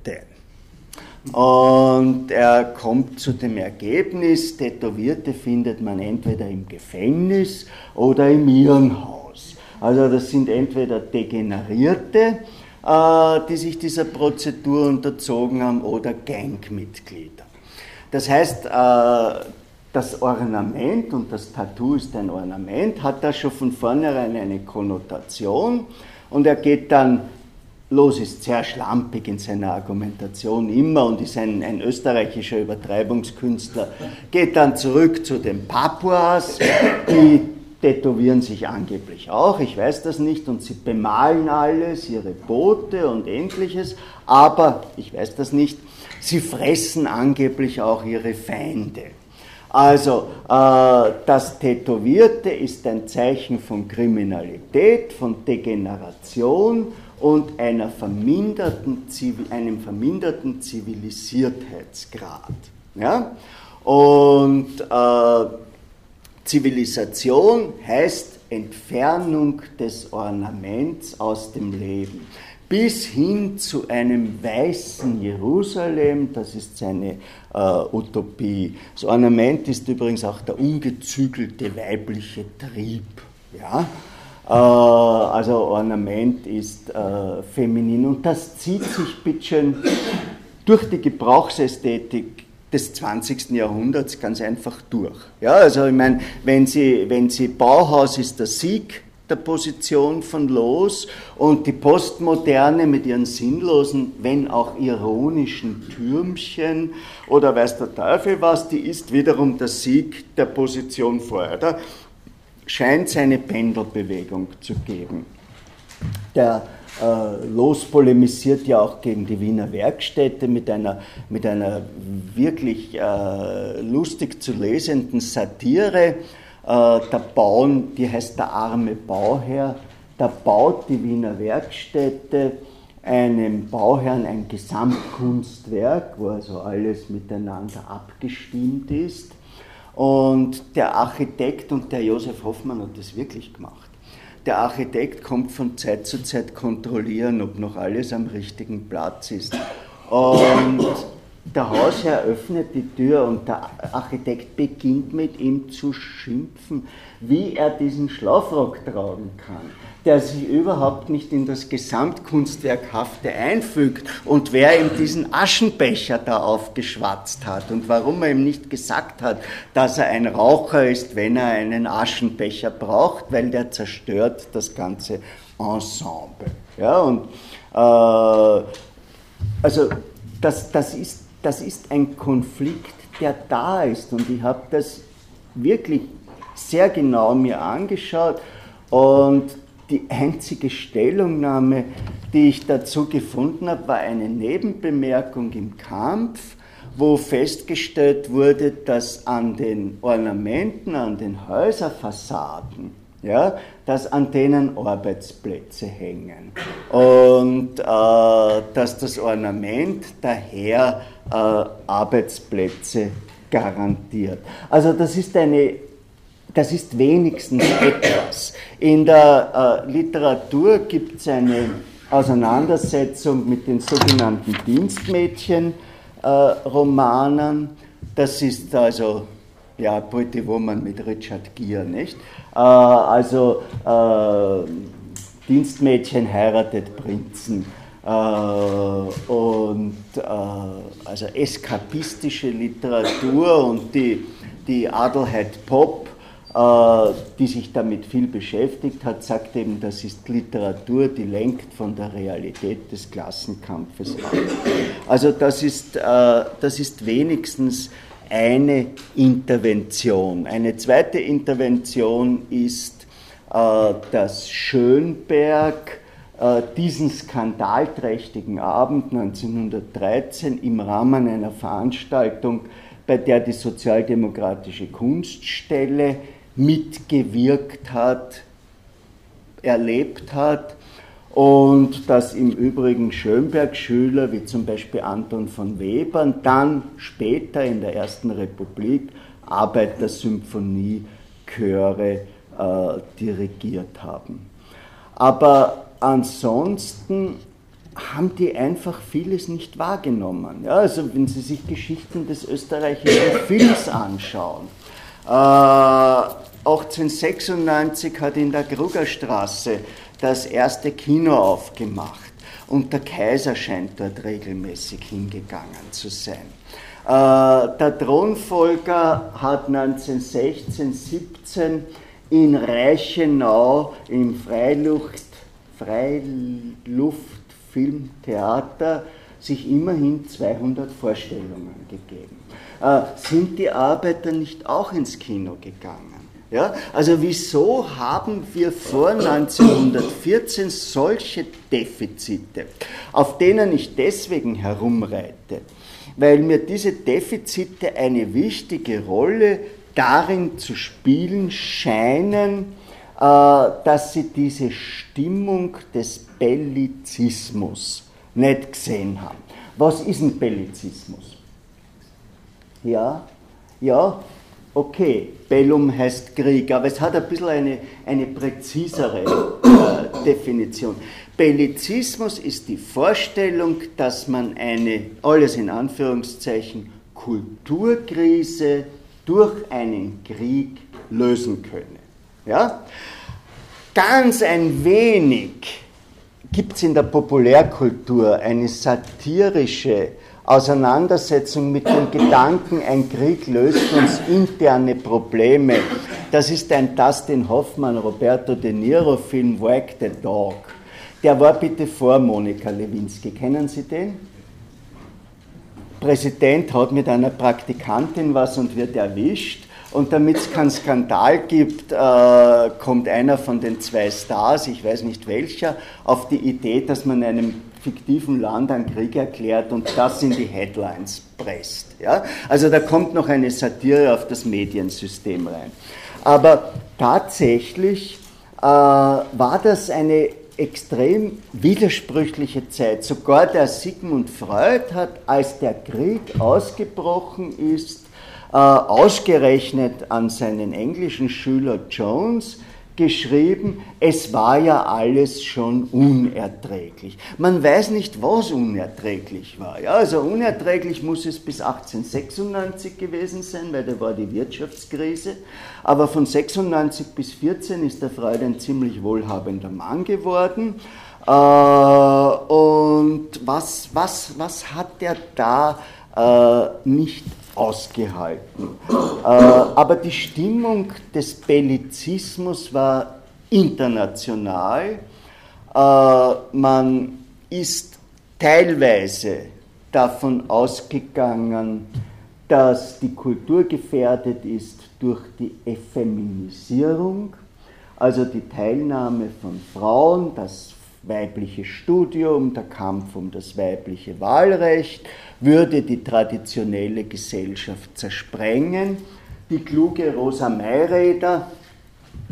Und er kommt zu dem Ergebnis, Tätowierte findet man entweder im Gefängnis oder im Irrenhaus. Also das sind entweder Degenerierte, äh, die sich dieser Prozedur unterzogen haben, oder Gangmitglieder. Das heißt, äh, das Ornament, und das Tattoo ist ein Ornament, hat da schon von vornherein eine Konnotation und er geht dann Los ist sehr schlampig in seiner Argumentation immer und ist ein, ein, österreichischer Übertreibungskünstler. Geht dann zurück zu den Papuas, die tätowieren sich angeblich auch, ich weiß das nicht, und sie bemalen alles, ihre Boote und ähnliches, aber, ich weiß das nicht, sie fressen angeblich auch ihre Feinde. Also äh, das Tätowierte ist ein Zeichen von Kriminalität, von Degeneration und einer verminderten, einem verminderten Zivilisiertheitsgrad. Ja? Und äh, Zivilisation heißt Entfernung des Ornaments aus dem Leben bis hin zu einem weißen Jerusalem, das ist seine äh, Utopie. Das Ornament ist übrigens auch der ungezügelte weibliche Trieb. Ja? Äh, also Ornament ist äh, feminin und das zieht sich bitteschön durch die Gebrauchsästhetik des 20. Jahrhunderts ganz einfach durch. Ja, also ich meine, wenn Sie, wenn Sie Bauhaus ist der Sieg der Position von Los und die Postmoderne mit ihren sinnlosen, wenn auch ironischen Türmchen oder weiß der Teufel was, die ist wiederum der Sieg der Position vorher. Da scheint es eine Pendelbewegung zu geben. Der äh, Los polemisiert ja auch gegen die Wiener Werkstätte mit einer, mit einer wirklich äh, lustig zu lesenden Satire äh, der Bauen, die heißt der arme Bauherr, da baut die Wiener Werkstätte einem Bauherrn ein Gesamtkunstwerk, wo also alles miteinander abgestimmt ist. Und der Architekt und der Josef Hoffmann hat das wirklich gemacht. Der Architekt kommt von Zeit zu Zeit kontrollieren, ob noch alles am richtigen Platz ist. Und der Hausherr öffnet die Tür und der Architekt beginnt mit ihm zu schimpfen, wie er diesen Schlafrock tragen kann, der sich überhaupt nicht in das Gesamtkunstwerkhafte einfügt und wer ihm diesen Aschenbecher da aufgeschwatzt hat und warum er ihm nicht gesagt hat, dass er ein Raucher ist, wenn er einen Aschenbecher braucht, weil der zerstört das ganze Ensemble. Ja, und äh, also das, das ist das ist ein Konflikt, der da ist. Und ich habe das wirklich sehr genau mir angeschaut. Und die einzige Stellungnahme, die ich dazu gefunden habe, war eine Nebenbemerkung im Kampf, wo festgestellt wurde, dass an den Ornamenten, an den Häuserfassaden, ja, dass an denen Arbeitsplätze hängen und äh, dass das Ornament daher äh, Arbeitsplätze garantiert. Also das ist eine das ist wenigstens etwas. In der äh, Literatur gibt es eine Auseinandersetzung mit den sogenannten Dienstmädchen-Romanen. Äh, das ist also ja, Pretty Woman mit Richard Gere, nicht? Äh, also äh, Dienstmädchen heiratet Prinzen. Äh, und äh, also eskapistische Literatur und die, die Adelheid Pop die sich damit viel beschäftigt hat, sagt eben, das ist Literatur, die lenkt von der Realität des Klassenkampfes ab. Also das ist, äh, das ist wenigstens eine Intervention. Eine zweite Intervention ist, äh, dass Schönberg diesen skandalträchtigen Abend 1913 im Rahmen einer Veranstaltung, bei der die Sozialdemokratische Kunststelle mitgewirkt hat, erlebt hat und dass im Übrigen Schönberg-Schüler wie zum Beispiel Anton von Webern dann später in der Ersten Republik Arbeitersymphonie-Chöre äh, dirigiert haben. Aber ansonsten haben die einfach vieles nicht wahrgenommen. Ja, also wenn Sie sich Geschichten des österreichischen Films anschauen, 1896 hat in der Krugerstraße das erste Kino aufgemacht und der Kaiser scheint dort regelmäßig hingegangen zu sein. Äh, der Thronfolger hat 1916, 17 in Reichenau im Freiluft, Freiluftfilmtheater sich immerhin 200 Vorstellungen gegeben. Äh, sind die Arbeiter nicht auch ins Kino gegangen? Ja, also wieso haben wir vor 1914 solche Defizite, auf denen ich deswegen herumreite? Weil mir diese Defizite eine wichtige Rolle darin zu spielen scheinen, äh, dass sie diese Stimmung des Bellizismus nicht gesehen haben. Was ist ein Bellizismus? Ja, ja, okay, Bellum heißt Krieg, aber es hat ein bisschen eine, eine präzisere äh, Definition. Bellizismus ist die Vorstellung, dass man eine, alles in Anführungszeichen, Kulturkrise durch einen Krieg lösen könne. Ja? Ganz ein wenig gibt es in der Populärkultur eine satirische Auseinandersetzung mit dem Gedanken, ein Krieg löst uns interne Probleme. Das ist ein Dustin Hoffmann, Roberto De Niro Film Wag the Dog. Der war bitte vor Monika Lewinsky. Kennen Sie den? Präsident hat mit einer Praktikantin was und wird erwischt. Und damit es keinen Skandal gibt, äh, kommt einer von den zwei Stars, ich weiß nicht welcher, auf die Idee, dass man einem fiktiven Land einen Krieg erklärt und das in die Headlines presst. Ja? Also da kommt noch eine Satire auf das Mediensystem rein. Aber tatsächlich äh, war das eine extrem widersprüchliche Zeit. Sogar der Sigmund Freud hat, als der Krieg ausgebrochen ist, ausgerechnet an seinen englischen Schüler Jones, geschrieben, es war ja alles schon unerträglich. Man weiß nicht, was unerträglich war. Ja, also unerträglich muss es bis 1896 gewesen sein, weil da war die Wirtschaftskrise. Aber von 96 bis 14 ist der Freud ein ziemlich wohlhabender Mann geworden. Äh, und was, was, was hat er da äh, nicht ausgehalten. Äh, aber die Stimmung des Bellizismus war international. Äh, man ist teilweise davon ausgegangen, dass die Kultur gefährdet ist durch die Effeminisierung, also die Teilnahme von Frauen, das weibliche Studium, der Kampf um das weibliche Wahlrecht, würde die traditionelle Gesellschaft zersprengen. Die kluge Rosa Mayräder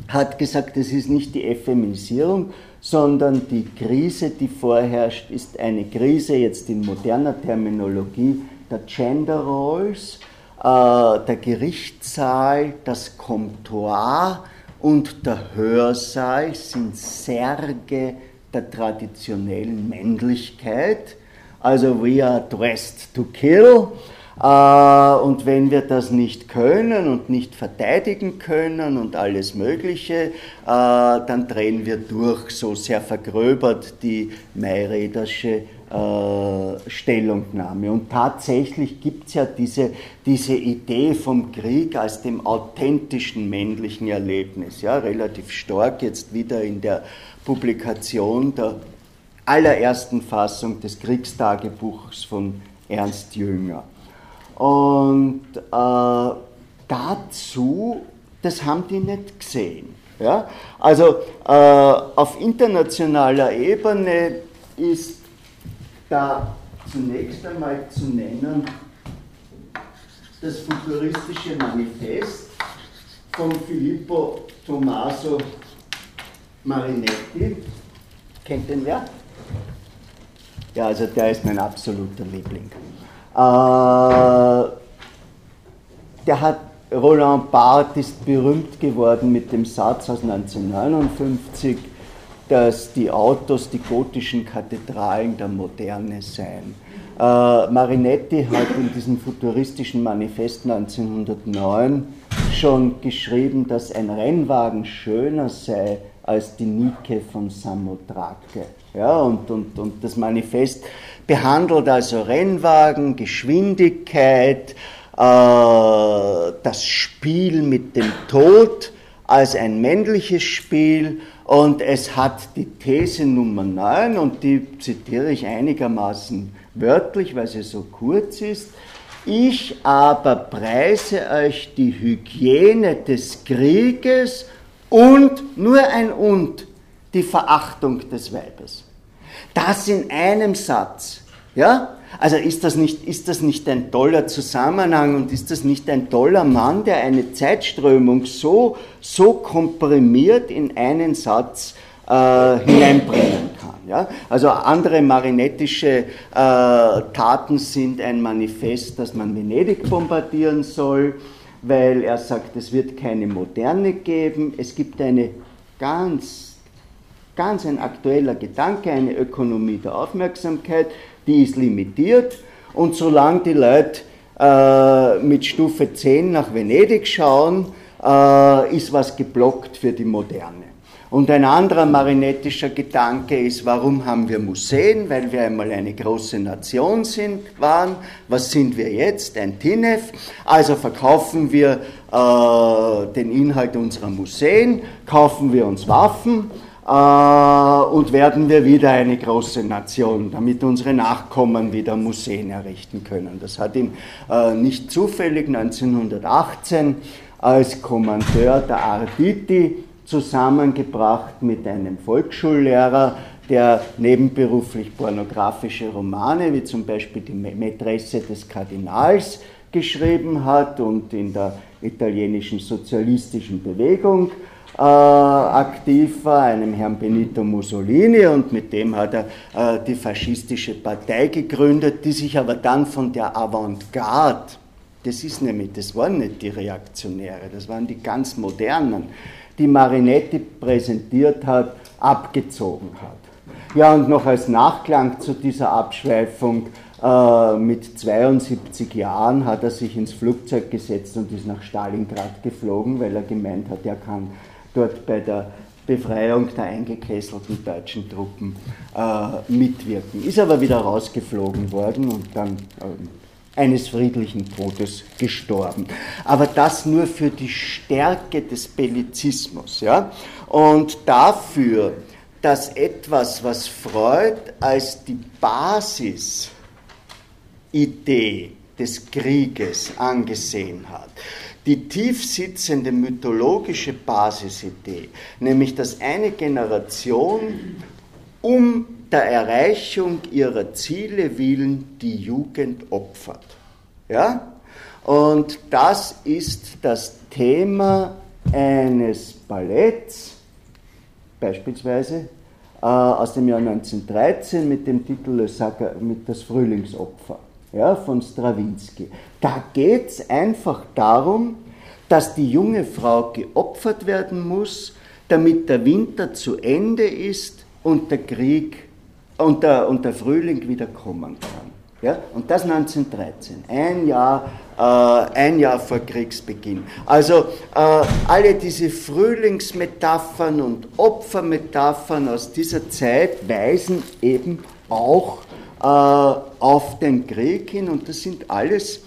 hat gesagt, es ist nicht die Effeminisierung, sondern die Krise, die vorherrscht, ist eine Krise jetzt in moderner Terminologie der Gender Roles, äh, der Gerichtssaal, das Comptoir und der Hörsaal sind Särge der traditionellen Männlichkeit. Also we are dressed to kill äh, und wenn wir das nicht können und nicht verteidigen können und alles Mögliche, äh, dann drehen wir durch, so sehr vergröbert die Mayrädersche äh, Stellungnahme. Und tatsächlich gibt es ja diese, diese Idee vom Krieg als dem authentischen männlichen Erlebnis, ja, relativ stark jetzt wieder in der Publikation der allerersten Fassung des Kriegstagebuchs von Ernst Jünger. Und äh, dazu, das haben die nicht gesehen. Ja? Also äh, auf internationaler Ebene ist da zunächst einmal zu nennen das futuristische Manifest von Filippo Tommaso Marinetti. Kennt den wer? Ja, also der ist mein absoluter Liebling. Äh, der hat, Roland Barthes ist berühmt geworden mit dem Satz aus 1959, dass die Autos die gotischen Kathedralen der Moderne seien. Äh, Marinetti hat in diesem futuristischen Manifest 1909 schon geschrieben, dass ein Rennwagen schöner sei als die Nike von Samothrake. Ja, und, und, und das Manifest behandelt also Rennwagen, Geschwindigkeit, äh, das Spiel mit dem Tod als ein männliches Spiel und es hat die These Nummer 9 und die zitiere ich einigermaßen wörtlich, weil sie so kurz ist. Ich aber preise euch die Hygiene des Krieges und nur ein und die Verachtung des Weibes. Das in einem Satz. Ja? Also ist das, nicht, ist das nicht ein toller Zusammenhang und ist das nicht ein toller Mann, der eine Zeitströmung so, so komprimiert in einen Satz äh, hineinbringen kann? Ja? Also andere marinettische äh, Taten sind ein Manifest, dass man Venedig bombardieren soll, weil er sagt, es wird keine Moderne geben. Es gibt eine ganz Ganz ein aktueller Gedanke, eine Ökonomie der Aufmerksamkeit, die ist limitiert und solange die Leute äh, mit Stufe 10 nach Venedig schauen, äh, ist was geblockt für die Moderne. Und ein anderer marinettischer Gedanke ist, warum haben wir Museen? Weil wir einmal eine große Nation sind, waren. Was sind wir jetzt? Ein TINEF. Also verkaufen wir äh, den Inhalt unserer Museen, kaufen wir uns Waffen äh, und werden wir wieder eine große Nation, damit unsere Nachkommen wieder Museen errichten können. Das hat ihn äh, nicht zufällig 1918 als Kommandeur der Arditi zusammengebracht mit einem Volksschullehrer, der nebenberuflich pornografische Romane, wie zum Beispiel die Mätresse des Kardinals, geschrieben hat und in der italienischen sozialistischen Bewegung äh, aktiv war, einem Herrn Benito Mussolini, und mit dem hat er äh, die faschistische Partei gegründet, die sich aber dann von der Avantgarde, das ist nämlich, das waren nicht die Reaktionäre, das waren die ganz modernen, die Marinetti präsentiert hat, abgezogen hat. Ja, und noch als Nachklang zu dieser Abschweifung, äh, mit 72 Jahren hat er sich ins Flugzeug gesetzt und ist nach Stalingrad geflogen, weil er gemeint hat, er kann dort bei der Befreiung der eingekesselten deutschen Truppen äh, mitwirken. Ist aber wieder rausgeflogen worden und dann äh, eines friedlichen Todes gestorben. Aber das nur für die Stärke des Bellizismus. Ja? Und dafür, dass etwas, was Freud als die Basisidee des Krieges angesehen hat, die tiefsitzende mythologische Basisidee, nämlich dass eine Generation um der Erreichung ihrer Ziele willen die Jugend opfert. Ja? Und das ist das Thema eines Balletts, beispielsweise äh, aus dem Jahr 1913 mit dem Titel mit das Frühlingsopfer ja, von Strawinski. Da geht es einfach darum, dass die junge Frau geopfert werden muss, damit der Winter zu Ende ist und der Krieg und der, und der Frühling wieder kommen kann. Ja? Und das 1913, ein Jahr, äh, ein Jahr vor Kriegsbeginn. Also äh, alle diese Frühlingsmetaphern und Opfermetaphern aus dieser Zeit weisen eben auch äh, auf den Krieg hin und das sind alles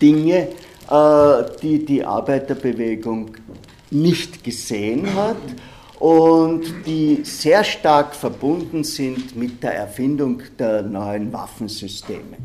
Dinge, äh, die die Arbeiterbewegung nicht gesehen hat und die sehr stark verbunden sind mit der Erfindung der neuen Waffensysteme.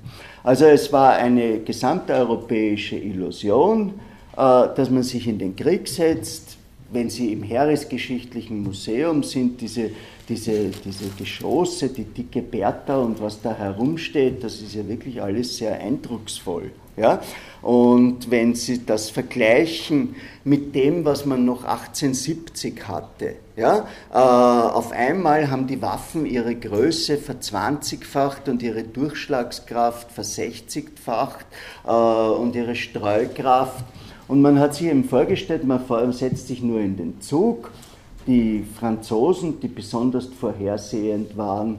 Also es war eine gesamteuropäische Illusion, äh, dass man sich in den Krieg setzt. Wenn Sie im Heeresgeschichtlichen Museum sind, diese, diese, diese Geschosse, die dicke Bertha und was da herumsteht, das ist ja wirklich alles sehr eindrucksvoll. Ja? Und wenn Sie das vergleichen mit dem, was man noch 1870 hatte, ja, äh, auf einmal haben die Waffen ihre Größe verzwanzigfacht und ihre Durchschlagskraft versechzigfacht äh, und ihre Streukraft. Und man hat sich eben vorgestellt, man setzt sich nur in den Zug. Die Franzosen, die besonders vorhersehend waren,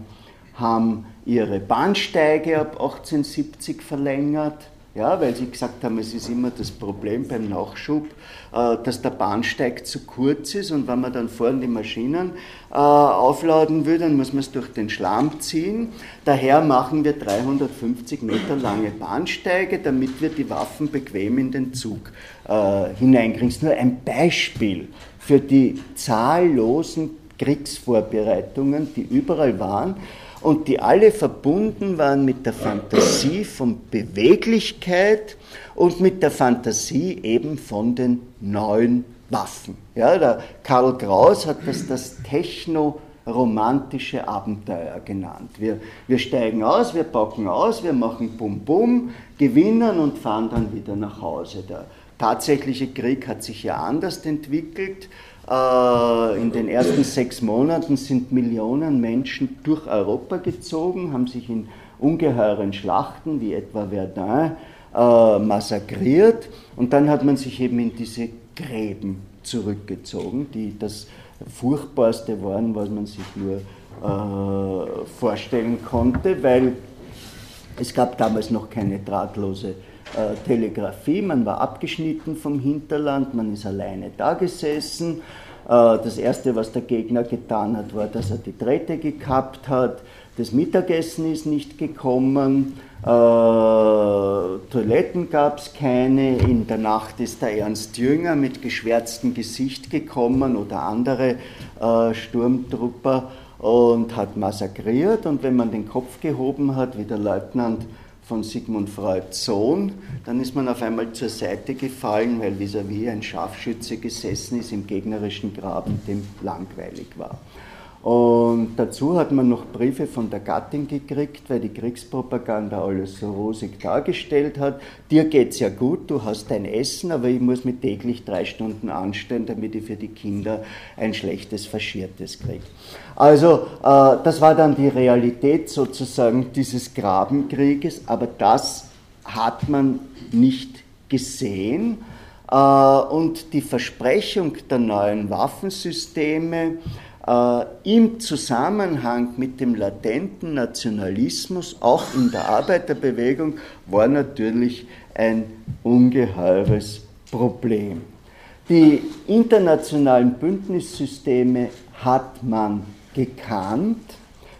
haben ihre Bahnsteige ab 1870 verlängert ja, weil sie gesagt haben, es ist immer das Problem beim Nachschub, äh, dass der Bahnsteig zu kurz ist und wenn man dann vorne die Maschinen äh, aufladen will, dann muss man es durch den Schlamm ziehen. Daher machen wir 350 Meter lange Bahnsteige, damit wir die Waffen bequem in den Zug äh, hineinkriegen. Nur ein Beispiel für die zahllosen Kriegsvorbereitungen, die überall waren und die alle verbunden waren mit der Fantasie von Beweglichkeit und mit der Fantasie eben von den neuen Waffen. Ja, der Karl Kraus hat das das techno-romantische Abenteuer genannt. Wir, wir steigen aus, wir packen aus, wir machen Bum Bum, gewinnen und fahren dann wieder nach Hause. Der tatsächliche Krieg hat sich ja anders entwickelt. Äh, in den ersten sechs Monaten sind Millionen Menschen durch Europa gezogen, haben sich in ungeheuren Schlachten wie etwa Verdun äh, massakriert. Und dann hat man sich eben in diese Gräben zurückgezogen, die das Furchtbarste waren, was man sich nur äh, vorstellen konnte, weil es gab damals noch keine drahtlose äh, Telegrafie, man war abgeschnitten vom Hinterland, man ist alleine da gesessen. Äh, das Erste, was der Gegner getan hat, war, dass er die Drähte gekappt hat. Das Mittagessen ist nicht gekommen. Äh, Toiletten gab es keine. In der Nacht ist der Ernst Jünger mit geschwärztem Gesicht gekommen oder andere äh, Sturmtrupper und hat massakriert. Und wenn man den Kopf gehoben hat, wie der Leutnant von Sigmund Freuds Sohn. Dann ist man auf einmal zur Seite gefallen, weil vis-à-vis -vis ein Scharfschütze gesessen ist im gegnerischen Graben, dem langweilig war. Und dazu hat man noch Briefe von der Gattin gekriegt, weil die Kriegspropaganda alles so rosig dargestellt hat. Dir geht's ja gut, du hast dein Essen, aber ich muss mich täglich drei Stunden anstellen, damit ich für die Kinder ein schlechtes Faschiertes kriege. Also äh, das war dann die Realität sozusagen dieses Grabenkrieges, aber das hat man nicht gesehen. Äh, und die Versprechung der neuen Waffensysteme, äh, im Zusammenhang mit dem latenten Nationalismus, auch in der Arbeiterbewegung, war natürlich ein ungeheures Problem. Die internationalen Bündnissysteme hat man gekannt,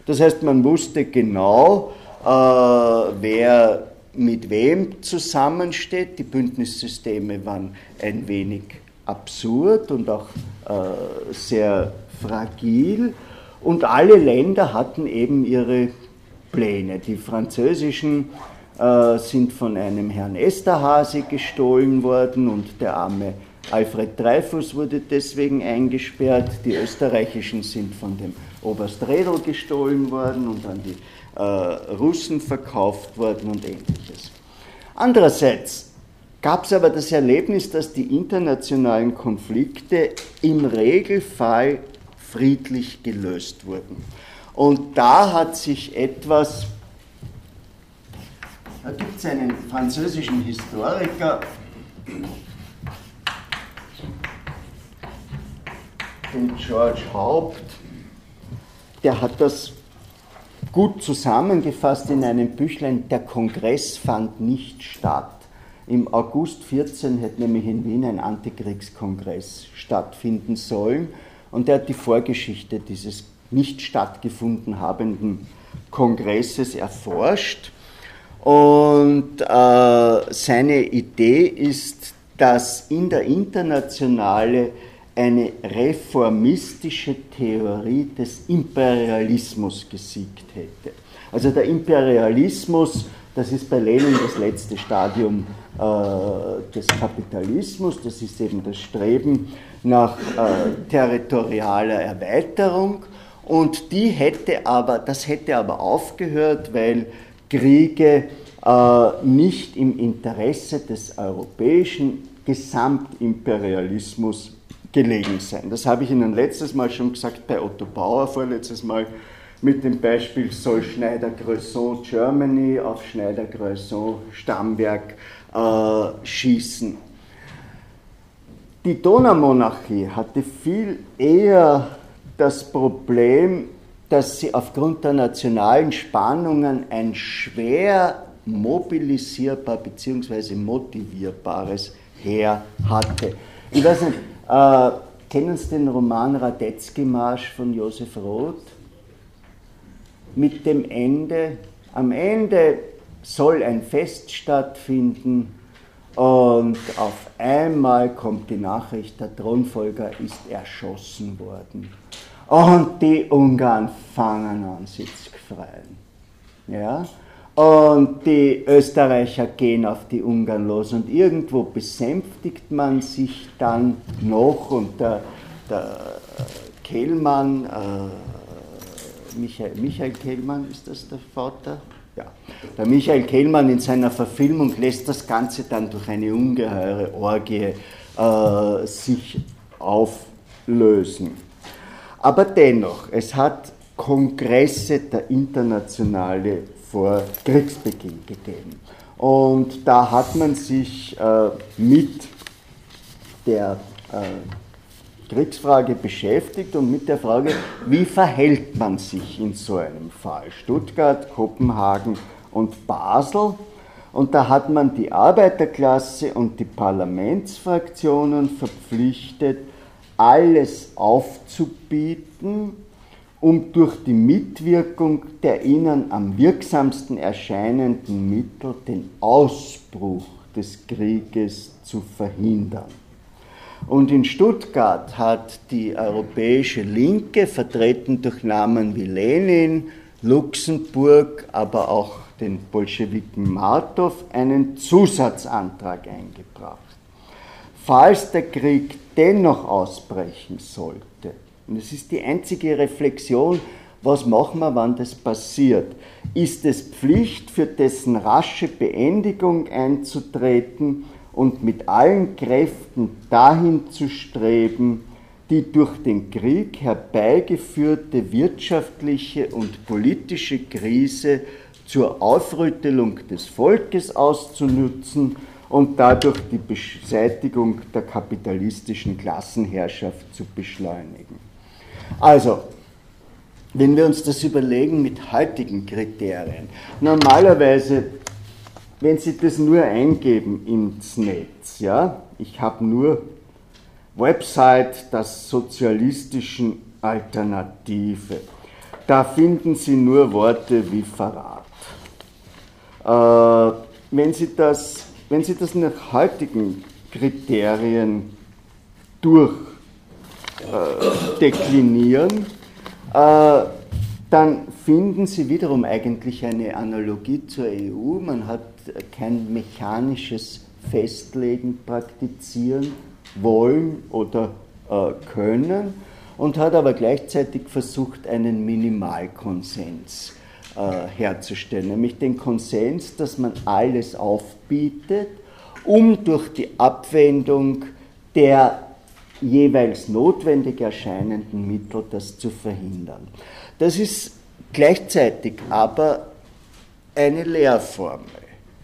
das heißt man wusste genau, äh, wer mit wem zusammensteht. Die Bündnissysteme waren ein wenig absurd und auch äh, sehr fragil und alle Länder hatten eben ihre Pläne. Die französischen äh, sind von einem Herrn Esterhazy gestohlen worden und der arme Alfred Dreyfus wurde deswegen eingesperrt. Die österreichischen sind von dem Oberst Redl gestohlen worden und an die äh, Russen verkauft worden und ähnliches. Andererseits gab es aber das Erlebnis, dass die internationalen Konflikte im Regelfall friedlich gelöst wurden. Und da hat sich etwas, da gibt es einen französischen Historiker, den George Haupt, der hat das gut zusammengefasst in einem Büchlein, der Kongress fand nicht statt. Im August 14 hätte nämlich in Wien ein Antikriegskongress stattfinden sollen und er hat die Vorgeschichte dieses nicht stattgefunden habenden Kongresses erforscht. Und äh, seine Idee ist, dass in der Internationale eine reformistische Theorie des Imperialismus gesiegt hätte. Also der Imperialismus, das ist bei Lenin das letzte Stadium äh, des Kapitalismus, das ist eben das Streben nach äh, territorialer Erweiterung und die hätte aber, das hätte aber aufgehört, weil Kriege äh, nicht im Interesse des europäischen Gesamtimperialismus gelegen sein. Das habe ich Ihnen letztes Mal schon gesagt bei Otto Bauer, vorletztes Mal mit dem Beispiel soll Schneider-Gröson Germany auf Schneider-Gröson Stammwerk äh, schießen. Die Donaumonarchie hatte viel eher das Problem, dass sie aufgrund der nationalen Spannungen ein schwer mobilisierbar bzw. motivierbares Heer hatte. Ich weiß nicht, äh, kennen Sie den Roman Radetzky-Marsch von Josef Roth? Mit dem Ende, am Ende soll ein Fest stattfinden und auf einmal kommt die Nachricht, der Thronfolger ist erschossen worden. Und die Ungarn fangen an, sich zu freuen. Ja? Und die Österreicher gehen auf die Ungarn los und irgendwo besänftigt man sich dann noch und der, der Kehlmann, äh, Michael, Michael Kehlmann ist das der Vater? Ja. Der Michael Kehlmann in seiner Verfilmung lässt das Ganze dann durch eine ungeheure Orgie äh, sich auflösen. Aber dennoch, es hat Kongresse der internationale vor Kriegsbeginn gegeben. Und da hat man sich äh, mit der äh, Kriegsfrage beschäftigt und mit der Frage, wie verhält man sich in so einem Fall? Stuttgart, Kopenhagen und Basel. Und da hat man die Arbeiterklasse und die Parlamentsfraktionen verpflichtet, alles aufzubieten, um durch die Mitwirkung der ihnen am wirksamsten erscheinenden Mittel den Ausbruch des Krieges zu verhindern. Und in Stuttgart hat die europäische Linke, vertreten durch Namen wie Lenin, Luxemburg, aber auch den Bolschewiken Martow, einen Zusatzantrag eingebracht. Falls der Krieg dennoch ausbrechen sollte, und es ist die einzige Reflexion, was machen wir, wann das passiert? Ist es Pflicht, für dessen rasche Beendigung einzutreten und mit allen Kräften dahin zu streben, die durch den Krieg herbeigeführte wirtschaftliche und politische Krise zur Aufrüttelung des Volkes auszunutzen und dadurch die Beseitigung der kapitalistischen Klassenherrschaft zu beschleunigen. Also, wenn wir uns das überlegen mit heutigen Kriterien, normalerweise, wenn Sie das nur eingeben ins Netz, ja, ich habe nur Website der sozialistischen Alternative, da finden Sie nur Worte wie Verrat. Äh, wenn, Sie das, wenn Sie das nach heutigen Kriterien durch äh, äh, dann finden Sie wiederum eigentlich eine Analogie zur EU. Man hat kein mechanisches Festlegen praktizieren wollen oder äh, können und hat aber gleichzeitig versucht, einen Minimalkonsens herzustellen, nämlich den Konsens, dass man alles aufbietet um durch die Abwendung der jeweils notwendig erscheinenden Mittel das zu verhindern. Das ist gleichzeitig aber eine Lehrformel,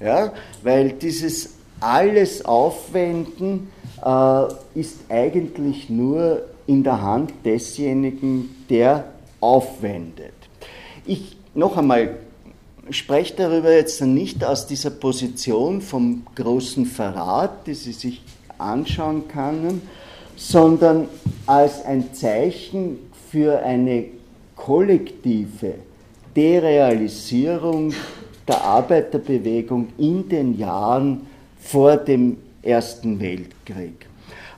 ja? weil dieses alles Aufwenden äh, ist eigentlich nur in der Hand desjenigen, der aufwendet. Ich noch einmal spreche darüber jetzt nicht aus dieser Position vom großen Verrat, die Sie sich anschauen können, sondern als ein Zeichen für eine kollektive Derealisierung der Arbeiterbewegung in den Jahren vor dem Ersten Weltkrieg.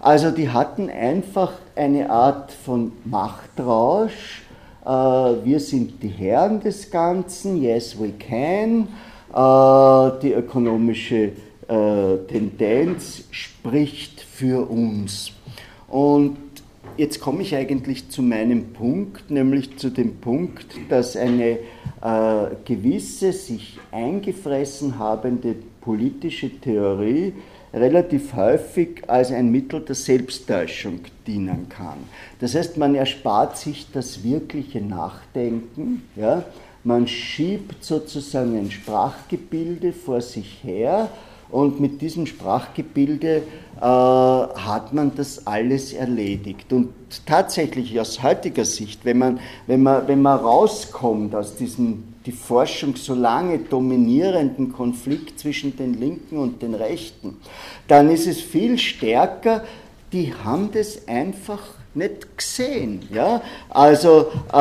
Also die hatten einfach eine Art von Machtrausch. Äh, wir sind die Herren des Ganzen, yes we can. Äh, die ökonomische äh, Tendenz spricht für uns. Und jetzt komme ich eigentlich zu meinem Punkt, nämlich zu dem Punkt, dass eine gewisse sich eingefressen habende politische Theorie relativ häufig als ein Mittel der Selbsttäuschung dienen kann. Das heißt, man erspart sich das wirkliche Nachdenken, ja? man schiebt sozusagen ein Sprachgebilde vor sich her und mit diesem Sprachgebilde äh, hat man das alles erledigt. Und tatsächlich aus heutiger Sicht, wenn man, wenn man, wenn man rauskommt aus diesem die Forschung so lange dominierenden Konflikt zwischen den Linken und den Rechten, dann ist es viel stärker, die haben das einfach nicht gesehen. Ja? Also äh,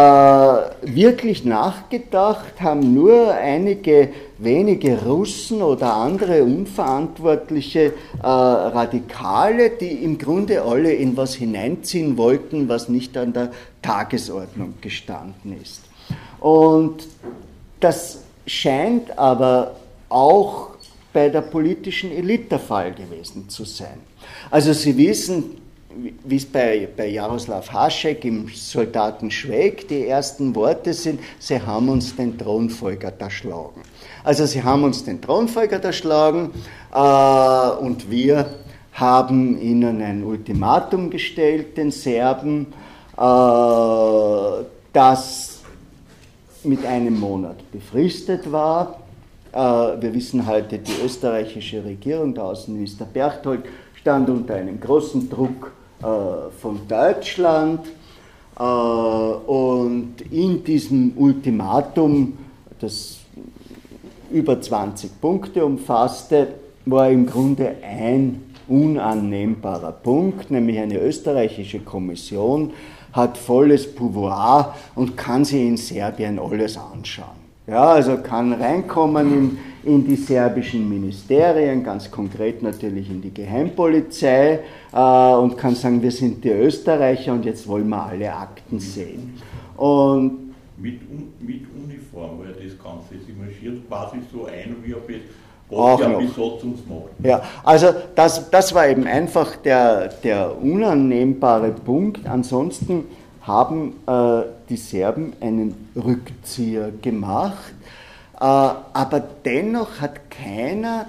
wirklich nachgedacht haben nur einige wenige Russen oder andere unverantwortliche äh, Radikale, die im Grunde alle in was hineinziehen wollten, was nicht an der Tagesordnung gestanden ist. Und das scheint aber auch bei der politischen Elite der Fall gewesen zu sein. Also Sie wissen, wie es bei, bei Jaroslav Haschek im Soldaten Schweig die ersten Worte sind, sie haben uns den Thronfolger erschlagen. Also sie haben uns den Thronfolger erschlagen äh, und wir haben ihnen ein Ultimatum gestellt, den Serben, äh, das mit einem Monat befristet war. Äh, wir wissen heute, die österreichische Regierung, der Außenminister Berchtold, stand unter einem großen Druck von Deutschland. Äh, und in diesem Ultimatum, das über 20 Punkte umfasste, war im Grunde ein unannehmbarer Punkt, nämlich eine österreichische Kommission hat volles Pouvoir und kann sich in Serbien alles anschauen. Ja, also kann reinkommen in, die serbischen Ministerien, ganz konkret natürlich in die Geheimpolizei äh, und kann sagen, wir sind die Österreicher und jetzt wollen wir alle Akten sehen. Und mit, mit Uniform, weil das Ganze, sie marschiert quasi so ein wie ein auch ja Besatzungsmacht. Ja, also das, das war eben einfach der, der unannehmbare Punkt. Ansonsten haben äh, die Serben einen Rückzieher gemacht, aber dennoch hat keiner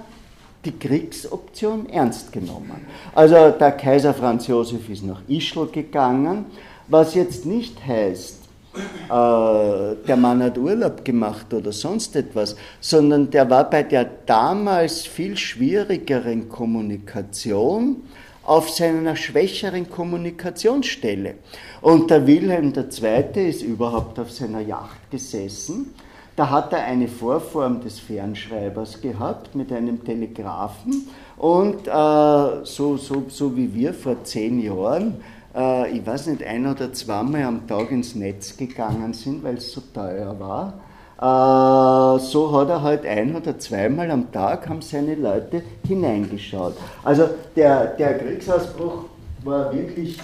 die Kriegsoption ernst genommen. Also der Kaiser Franz Josef ist nach Ischl gegangen, was jetzt nicht heißt, äh, der Mann hat Urlaub gemacht oder sonst etwas, sondern der war bei der damals viel schwierigeren Kommunikation auf seiner schwächeren Kommunikationsstelle. Und der Wilhelm II. ist überhaupt auf seiner Yacht gesessen. Da hat er eine Vorform des Fernschreibers gehabt mit einem Telegraphen und äh, so, so, so wie wir vor zehn Jahren, äh, ich weiß nicht, ein oder zweimal am Tag ins Netz gegangen sind, weil es so teuer war äh, so hat er halt ein oder zweimal am Tag haben seine Leute hineingeschaut. Also der, der Kriegsausbruch war wirklich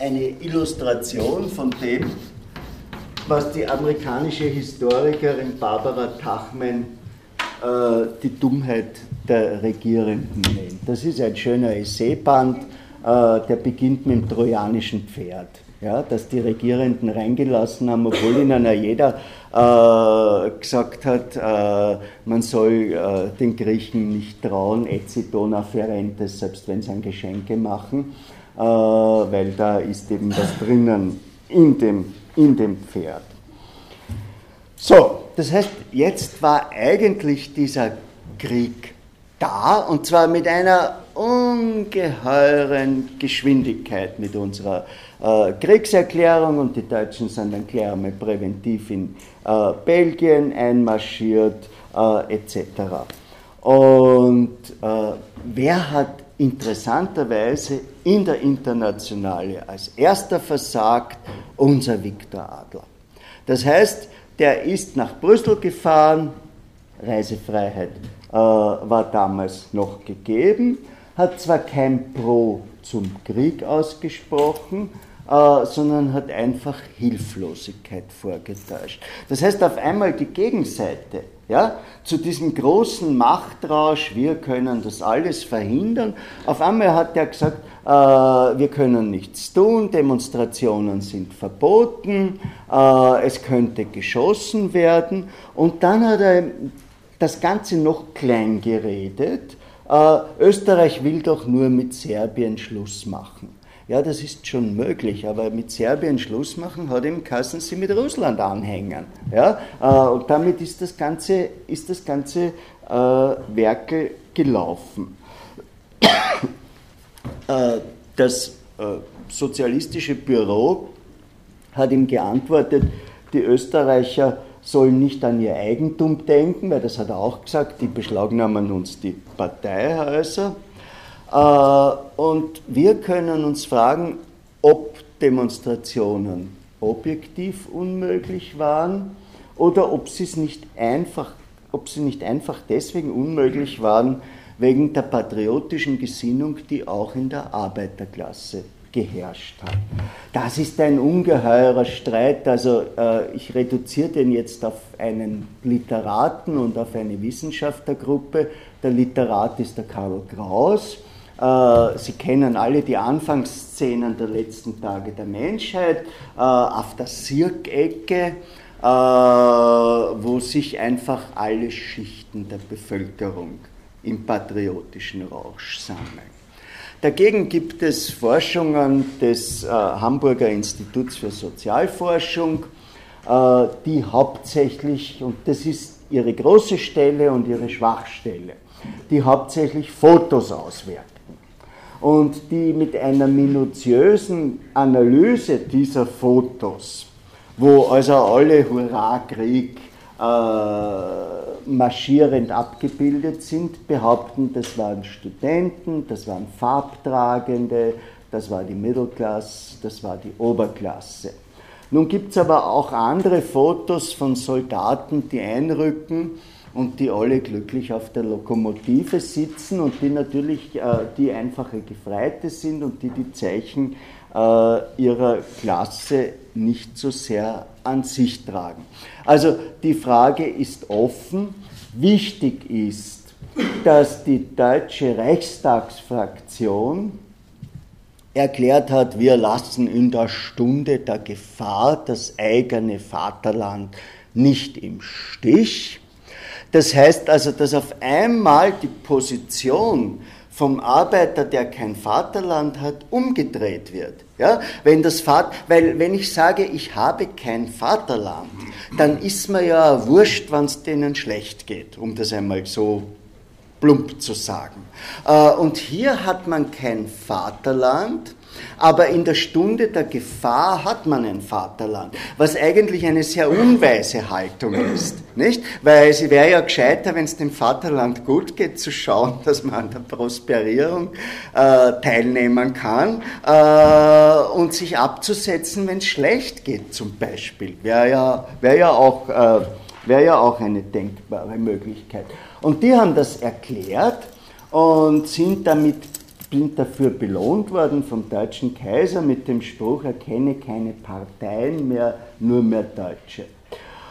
eine Illustration von dem, was die amerikanische Historikerin Barbara Tachman äh, die Dummheit der Regierenden nennt. Das ist ein schöner Essayband, äh, der beginnt mit dem trojanischen Pferd. Ja, dass die Regierenden reingelassen haben, obwohl ihnen ja jeder äh, gesagt hat, äh, man soll äh, den Griechen nicht trauen, Ecitona ferentes, selbst wenn sie ein Geschenke machen, äh, weil da ist eben was drinnen in dem, in dem Pferd. So, das heißt, jetzt war eigentlich dieser Krieg da und zwar mit einer ungeheuren Geschwindigkeit mit unserer äh, Kriegserklärung und die Deutschen sind dann gleich einmal präventiv in äh, Belgien einmarschiert äh, etc. Und äh, wer hat interessanterweise in der Internationale als erster versagt? Unser Viktor Adler. Das heißt, der ist nach Brüssel gefahren, Reisefreiheit äh, war damals noch gegeben, hat zwar kein Pro zum Krieg ausgesprochen, äh, sondern hat einfach Hilflosigkeit vorgetäuscht. Das heißt, auf einmal die Gegenseite, ja, zu diesem großen Machtrausch, wir können das alles verhindern. Auf einmal hat er gesagt, äh, wir können nichts tun, Demonstrationen sind verboten, äh, es könnte geschossen werden. Und dann hat er das Ganze noch klein geredet. Äh, Österreich will doch nur mit Serbien Schluss machen. Ja, das ist schon möglich, aber mit Serbien Schluss machen hat im Kassen sie mit Russland anhängen. Ja, äh, und damit ist das ganze, ist das ganze äh, Werkel gelaufen. Äh, das äh, sozialistische Büro hat ihm geantwortet, die Österreicher sollen nicht an ihr Eigentum denken, weil das hat er auch gesagt, die beschlagnahmen uns die Parteihäuser. Äh, und wir können uns fragen, ob Demonstrationen objektiv unmöglich waren oder ob sie nicht einfach, ob sie nicht einfach deswegen unmöglich waren, wegen der patriotischen Gesinnung, die auch in der Arbeiterklasse geherrscht hat. Das ist ein ungeheurer Streit, also äh, ich reduziere den jetzt auf einen Literaten und auf eine Wissenschaftlergruppe. Der Literat ist der Karl Kraus Sie kennen alle die Anfangsszenen der letzten Tage der Menschheit äh, auf der Sirkecke, äh, wo sich einfach alle Schichten der Bevölkerung im patriotischen Rausch sammeln. Dagegen gibt es Forschungen des Hamburger Instituts für Sozialforschung, die hauptsächlich, und das ist ihre große Stelle und ihre Schwachstelle, die hauptsächlich Fotos auswerten und die mit einer minutiösen Analyse dieser Fotos, wo also alle Hurra-Krieg äh, marschierend abgebildet sind, behaupten, das waren Studenten, das waren Farbtragende, das war die Mittelklasse, das war die Oberklasse. Nun gibt es aber auch andere Fotos von Soldaten, die einrücken und die alle glücklich auf der Lokomotive sitzen und die natürlich äh, die einfache Gefreite sind und die die Zeichen äh, ihrer Klasse nicht so sehr an sich tragen. Also die Frage ist offen. Wichtig ist, dass die deutsche Reichstagsfraktion erklärt hat, wir lassen in der Stunde der Gefahr das eigene Vaterland nicht im Stich. Das heißt also, dass auf einmal die Position vom Arbeiter, der kein Vaterland hat, umgedreht wird. Ja, wenn das Vater, weil wenn ich sage, ich habe kein Vaterland, dann ist mir ja wurscht, wenn es denen schlecht geht, um das einmal so plump zu sagen. Äh, und hier hat man kein Vaterland, aber in der Stunde der Gefahr hat man ein Vaterland, was eigentlich eine sehr unweise Haltung ist, nicht? Weil es wäre ja gescheiter, wenn es dem Vaterland gut geht, zu schauen, dass man an der Prosperierung äh, teilnehmen kann äh, und sich abzusetzen, wenn es schlecht geht, zum Beispiel. Wäre ja, wär ja, auch, äh, wär ja auch eine denkbare Möglichkeit. Und die haben das erklärt und sind damit bin dafür belohnt worden vom deutschen Kaiser mit dem Spruch, erkenne keine Parteien mehr, nur mehr Deutsche.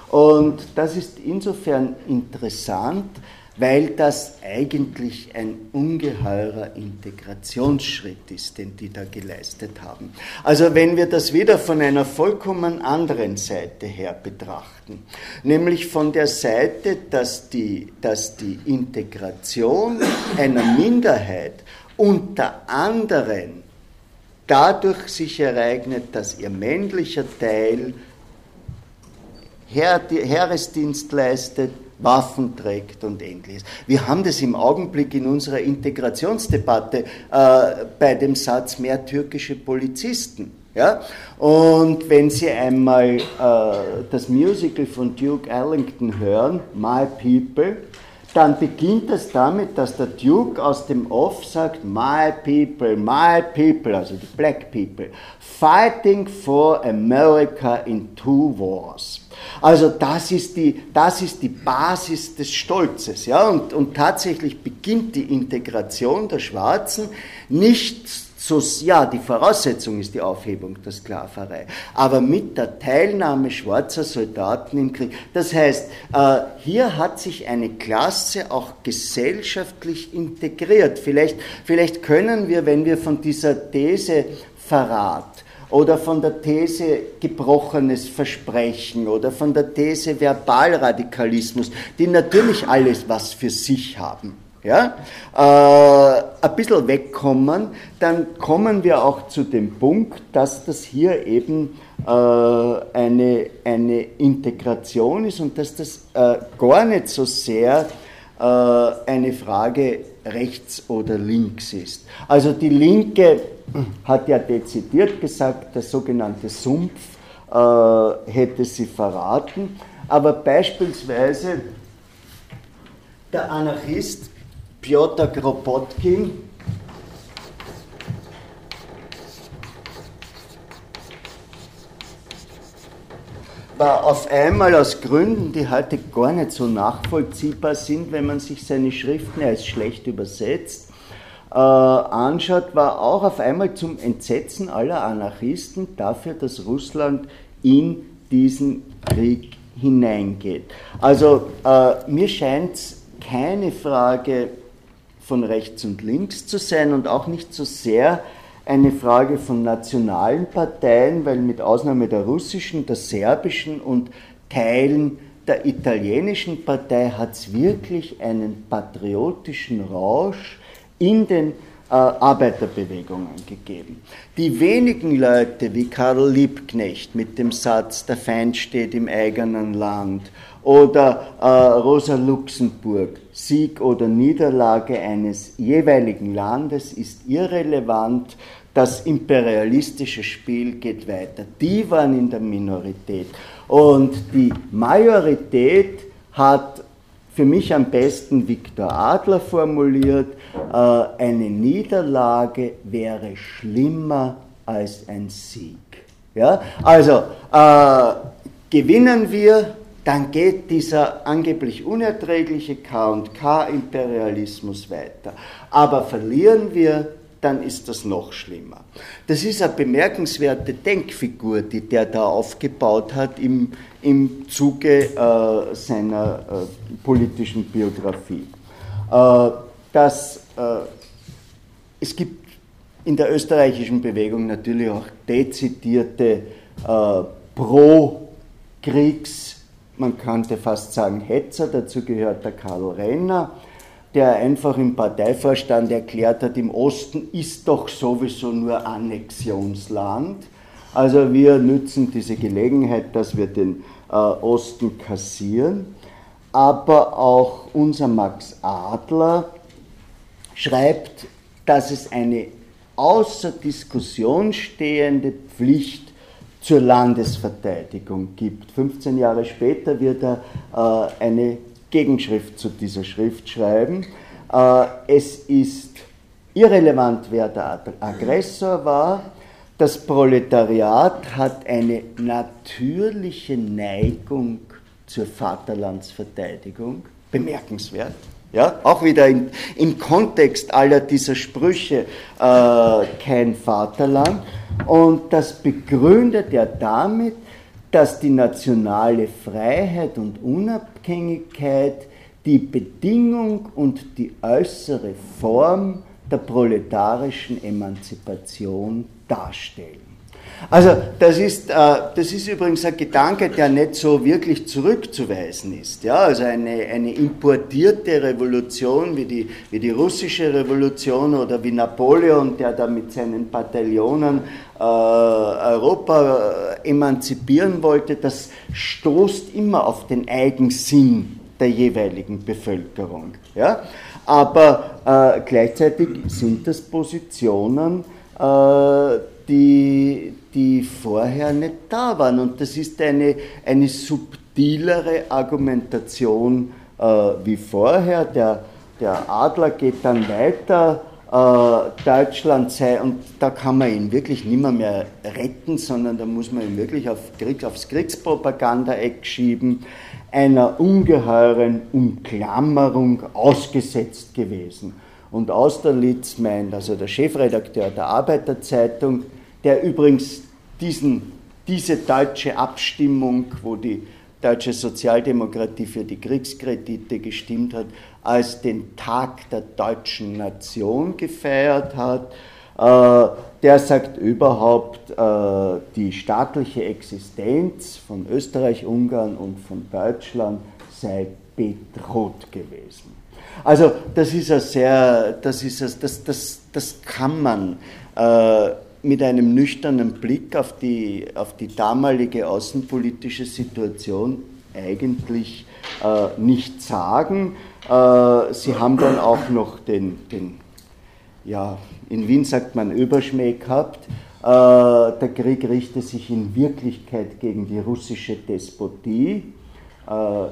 Und das ist insofern interessant, weil das eigentlich ein ungeheurer Integrationsschritt ist, den die da geleistet haben. Also wenn wir das wieder von einer vollkommen anderen Seite her betrachten, nämlich von der Seite, dass die, dass die Integration einer Minderheit unter anderem dadurch sich ereignet, dass ihr männlicher Teil Heeresdienst leistet, Waffen trägt und ähnliches. Wir haben das im Augenblick in unserer Integrationsdebatte äh, bei dem Satz mehr türkische Polizisten. Ja? Und wenn Sie einmal äh, das Musical von Duke Ellington hören, My People, dann beginnt es damit, dass der Duke aus dem Off sagt, My people, my people, also die Black people, fighting for America in two wars. Also das ist die, das ist die Basis des Stolzes. Ja? Und, und tatsächlich beginnt die Integration der Schwarzen nicht so, ja, die Voraussetzung ist die Aufhebung der Sklaverei, aber mit der Teilnahme schwarzer Soldaten im Krieg. Das heißt, äh, hier hat sich eine Klasse auch gesellschaftlich integriert. Vielleicht, vielleicht können wir, wenn wir von dieser These Verrat oder von der These gebrochenes Versprechen oder von der These Verbalradikalismus, die natürlich alles was für sich haben. Ja? Äh, ein bisschen wegkommen, dann kommen wir auch zu dem Punkt, dass das hier eben äh, eine, eine Integration ist und dass das äh, gar nicht so sehr äh, eine Frage rechts oder links ist. Also die Linke hat ja dezidiert gesagt, der sogenannte Sumpf äh, hätte sie verraten, aber beispielsweise der Anarchist Piotr Kropotkin war auf einmal aus Gründen, die heute gar nicht so nachvollziehbar sind, wenn man sich seine Schriften als schlecht übersetzt, äh, anschaut, war auch auf einmal zum Entsetzen aller Anarchisten dafür, dass Russland in diesen Krieg hineingeht. Also äh, mir scheint es keine Frage von rechts und links zu sein und auch nicht so sehr eine Frage von nationalen Parteien, weil mit Ausnahme der russischen, der serbischen und Teilen der italienischen Partei hat es wirklich einen patriotischen Rausch in den äh, Arbeiterbewegungen gegeben. Die wenigen Leute wie Karl Liebknecht mit dem Satz, der Feind steht im eigenen Land oder äh, Rosa Luxemburg, Sieg oder Niederlage eines jeweiligen Landes ist irrelevant, das imperialistische Spiel geht weiter. Die waren in der Minorität. Und die Majorität hat für mich am besten Viktor Adler formuliert, äh, eine Niederlage wäre schlimmer als ein Sieg. Ja? Also äh, gewinnen wir, dann geht dieser angeblich unerträgliche K&K-Imperialismus weiter. Aber verlieren wir, dann ist das noch schlimmer. Das ist eine bemerkenswerte Denkfigur, die der da aufgebaut hat im, im Zuge äh, seiner äh, politischen Biografie. Äh, das, äh, es gibt in der österreichischen Bewegung natürlich auch dezidierte äh, Pro-Kriegs- man könnte fast sagen Hetzer, dazu gehört der Karl Renner, der einfach im Parteivorstand erklärt hat, im Osten ist doch sowieso nur Annexionsland. Also wir nützen diese Gelegenheit, dass wir den äh, Osten kassieren. Aber auch unser Max Adler schreibt, dass es eine außer Diskussion stehende Pflicht zur Landesverteidigung gibt. 15 Jahre später wird er äh, eine Gegenschrift zu dieser Schrift schreiben. Äh, es ist irrelevant, wer der Aggressor war. Das Proletariat hat eine natürliche Neigung zur Vaterlandsverteidigung. Bemerkenswert. Ja, auch wieder in, im Kontext aller dieser Sprüche äh, kein Vaterland. Und das begründet er damit, dass die nationale Freiheit und Unabhängigkeit die Bedingung und die äußere Form der proletarischen Emanzipation darstellen. Also das ist, äh, das ist übrigens ein Gedanke, der nicht so wirklich zurückzuweisen ist. Ja? Also eine, eine importierte Revolution wie die, wie die russische Revolution oder wie Napoleon, der da mit seinen Bataillonen äh, Europa emanzipieren wollte, das stoßt immer auf den Eigensinn der jeweiligen Bevölkerung. Ja? Aber äh, gleichzeitig sind das Positionen, äh, die, die vorher nicht da waren. Und das ist eine, eine subtilere Argumentation äh, wie vorher. Der, der Adler geht dann weiter, äh, Deutschland sei, und da kann man ihn wirklich nicht mehr, mehr retten, sondern da muss man ihn wirklich auf Krieg, aufs Kriegspropaganda-Eck schieben, einer ungeheuren Umklammerung ausgesetzt gewesen. Und Austerlitz meint, also der Chefredakteur der Arbeiterzeitung, der übrigens diesen, diese deutsche Abstimmung, wo die deutsche Sozialdemokratie für die Kriegskredite gestimmt hat, als den Tag der deutschen Nation gefeiert hat. Äh, der sagt überhaupt, äh, die staatliche Existenz von Österreich, Ungarn und von Deutschland sei bedroht gewesen. Also das ist ein sehr, das ist ein, das, das, das kann man äh, mit einem nüchternen Blick auf die, auf die damalige außenpolitische Situation eigentlich äh, nicht sagen. Äh, sie haben dann auch noch den, den, ja, in Wien sagt man Überschmäh gehabt. Äh, der Krieg richte sich in Wirklichkeit gegen die russische Despotie. Äh,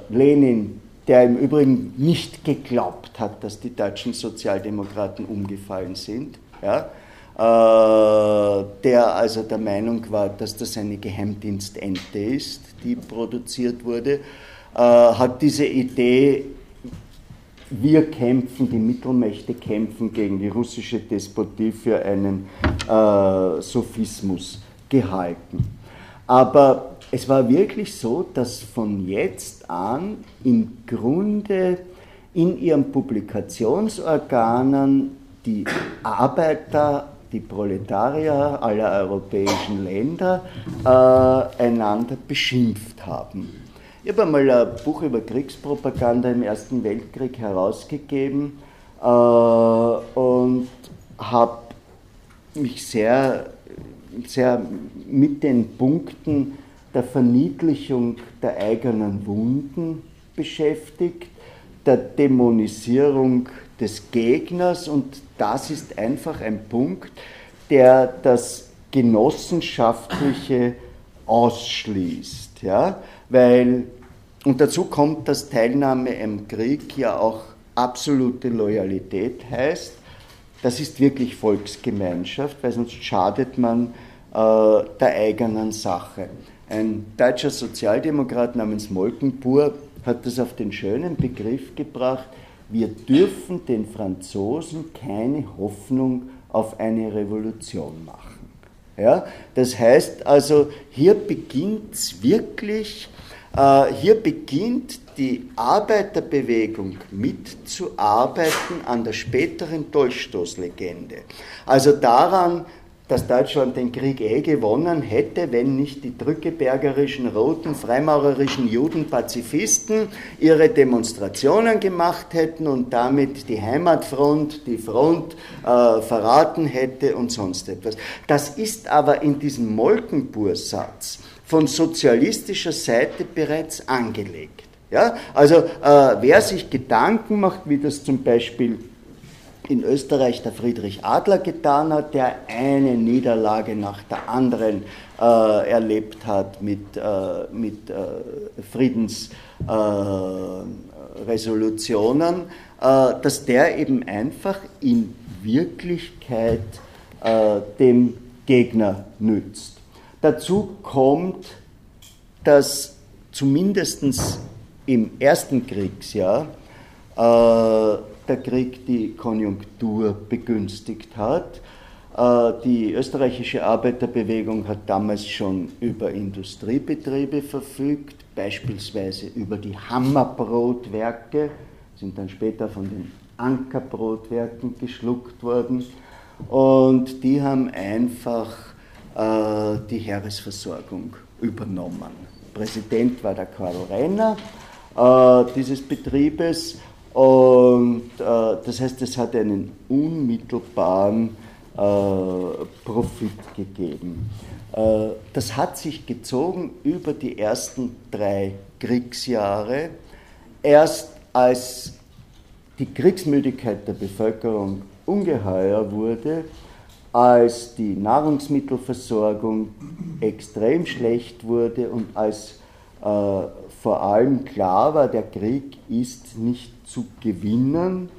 Lenin, der im Übrigen nicht geglaubt hat, dass die deutschen Sozialdemokraten umgefallen sind, ja, der also der Meinung war, dass das eine Geheimdienstente ist, die produziert wurde, äh, hat diese Idee, wir kämpfen, die Mittelmächte kämpfen gegen die russische Despotie für einen äh, Sophismus gehalten. Aber es war wirklich so, dass von jetzt an im Grunde in ihren Publikationsorganen die Arbeiter die Proletarier aller europäischen Länder äh, einander beschimpft haben. Ich habe einmal ein Buch über Kriegspropaganda im Ersten Weltkrieg herausgegeben äh, und habe mich sehr, sehr mit den Punkten der Verniedlichung der eigenen Wunden beschäftigt, der Dämonisierung des Gegners und das ist einfach ein Punkt, der das Genossenschaftliche ausschließt. Ja? Weil, und dazu kommt, dass Teilnahme im Krieg ja auch absolute Loyalität heißt. Das ist wirklich Volksgemeinschaft, weil sonst schadet man äh, der eigenen Sache. Ein deutscher Sozialdemokrat namens Molkenpur hat das auf den schönen Begriff gebracht, wir dürfen den Franzosen keine Hoffnung auf eine Revolution machen. Ja, das heißt also, hier beginnt es wirklich, äh, hier beginnt die Arbeiterbewegung mitzuarbeiten an der späteren Dolchstoßlegende. Also daran, dass Deutschland den Krieg eh gewonnen hätte, wenn nicht die drückebergerischen, roten, freimaurerischen Judenpazifisten ihre Demonstrationen gemacht hätten und damit die Heimatfront, die Front äh, verraten hätte und sonst etwas. Das ist aber in diesem Molkenbursatz von sozialistischer Seite bereits angelegt. Ja? Also äh, wer sich Gedanken macht, wie das zum Beispiel in Österreich der Friedrich Adler getan hat, der eine Niederlage nach der anderen äh, erlebt hat mit, äh, mit äh, Friedensresolutionen, äh, dass der eben einfach in Wirklichkeit äh, dem Gegner nützt. Dazu kommt, dass zumindest im ersten Kriegsjahr äh, der Krieg die Konjunktur begünstigt hat. Äh, die österreichische Arbeiterbewegung hat damals schon über Industriebetriebe verfügt, beispielsweise über die Hammerbrotwerke sind dann später von den Ankerbrotwerken geschluckt worden und die haben einfach äh, die Heeresversorgung übernommen. Präsident war der Karl Renner äh, dieses Betriebes und äh, das heißt, es hat einen unmittelbaren äh, Profit gegeben. Äh, das hat sich gezogen über die ersten drei Kriegsjahre. Erst als die Kriegsmüdigkeit der Bevölkerung ungeheuer wurde, als die Nahrungsmittelversorgung extrem schlecht wurde und als äh, vor allem klar war, der Krieg ist nicht zu gewinnen,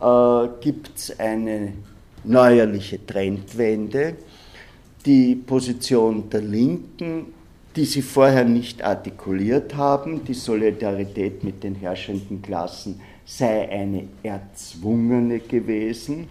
äh, gibt es eine neuerliche Trendwende. Die Position der Linken, die sie vorher nicht artikuliert haben, die Solidarität mit den herrschenden Klassen sei eine erzwungene gewesen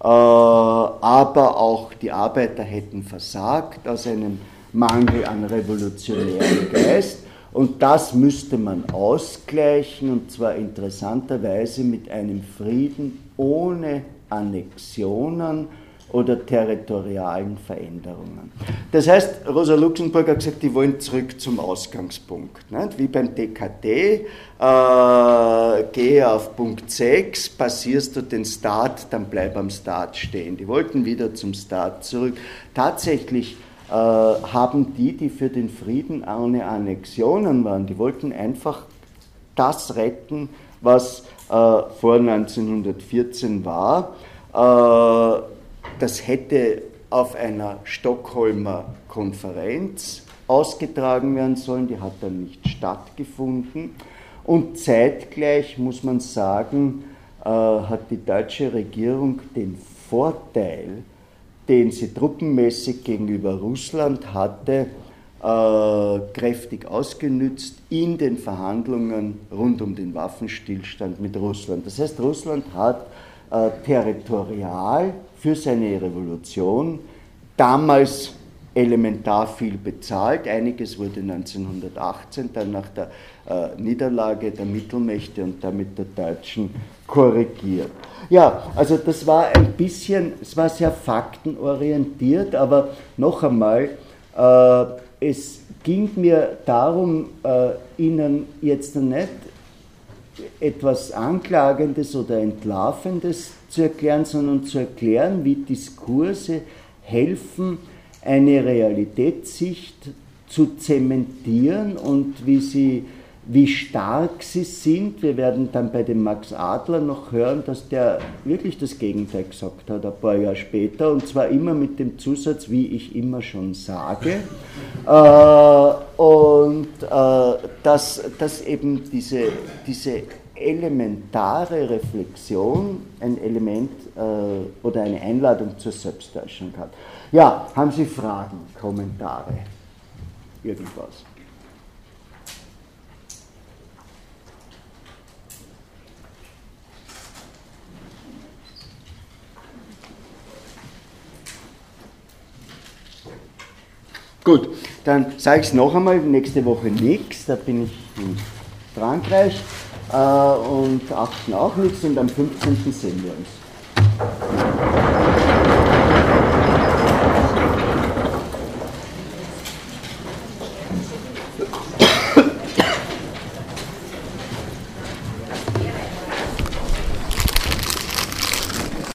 äh, aber auch die Arbeiter hätten versagt aus einem Mangel an revolutionärem Geist. Und das müsste man ausgleichen, und zwar interessanterweise mit einem Frieden ohne Annexionen oder territorialen Veränderungen. Das heißt, Rosa Luxemburg hat gesagt, die wollen zurück zum Ausgangspunkt. Nicht? Wie beim DKT, äh, gehe auf Punkt 6, passierst du den Start, dann bleib am Start stehen. Die wollten wieder zum Start zurück. Tatsächlich haben die, die für den Frieden ohne Annexionen waren, die wollten einfach das retten, was äh, vor 1914 war. Äh, das hätte auf einer Stockholmer Konferenz ausgetragen werden sollen, die hat dann nicht stattgefunden. Und zeitgleich muss man sagen, äh, hat die deutsche Regierung den Vorteil, den sie truppenmäßig gegenüber Russland hatte, äh, kräftig ausgenützt in den Verhandlungen rund um den Waffenstillstand mit Russland. Das heißt, Russland hat äh, territorial für seine Revolution damals elementar viel bezahlt. Einiges wurde 1918 dann nach der äh, Niederlage der Mittelmächte und damit der Deutschen korrigiert. Ja, also das war ein bisschen, es war sehr faktenorientiert, aber noch einmal, äh, es ging mir darum, äh, Ihnen jetzt nicht etwas Anklagendes oder Entlarvendes zu erklären, sondern zu erklären, wie Diskurse helfen, eine Realitätssicht zu zementieren und wie, sie, wie stark sie sind. Wir werden dann bei dem Max Adler noch hören, dass der wirklich das Gegenteil gesagt hat, ein paar Jahre später, und zwar immer mit dem Zusatz, wie ich immer schon sage. äh, und äh, dass, dass eben diese, diese elementare Reflexion ein Element äh, oder eine Einladung zur Selbsttäuschung hat. Ja, haben Sie Fragen, Kommentare, irgendwas? Gut, dann sage ich es noch einmal, nächste Woche nichts, da bin ich in Frankreich äh, und achten auch nichts und am 15. sehen wir uns.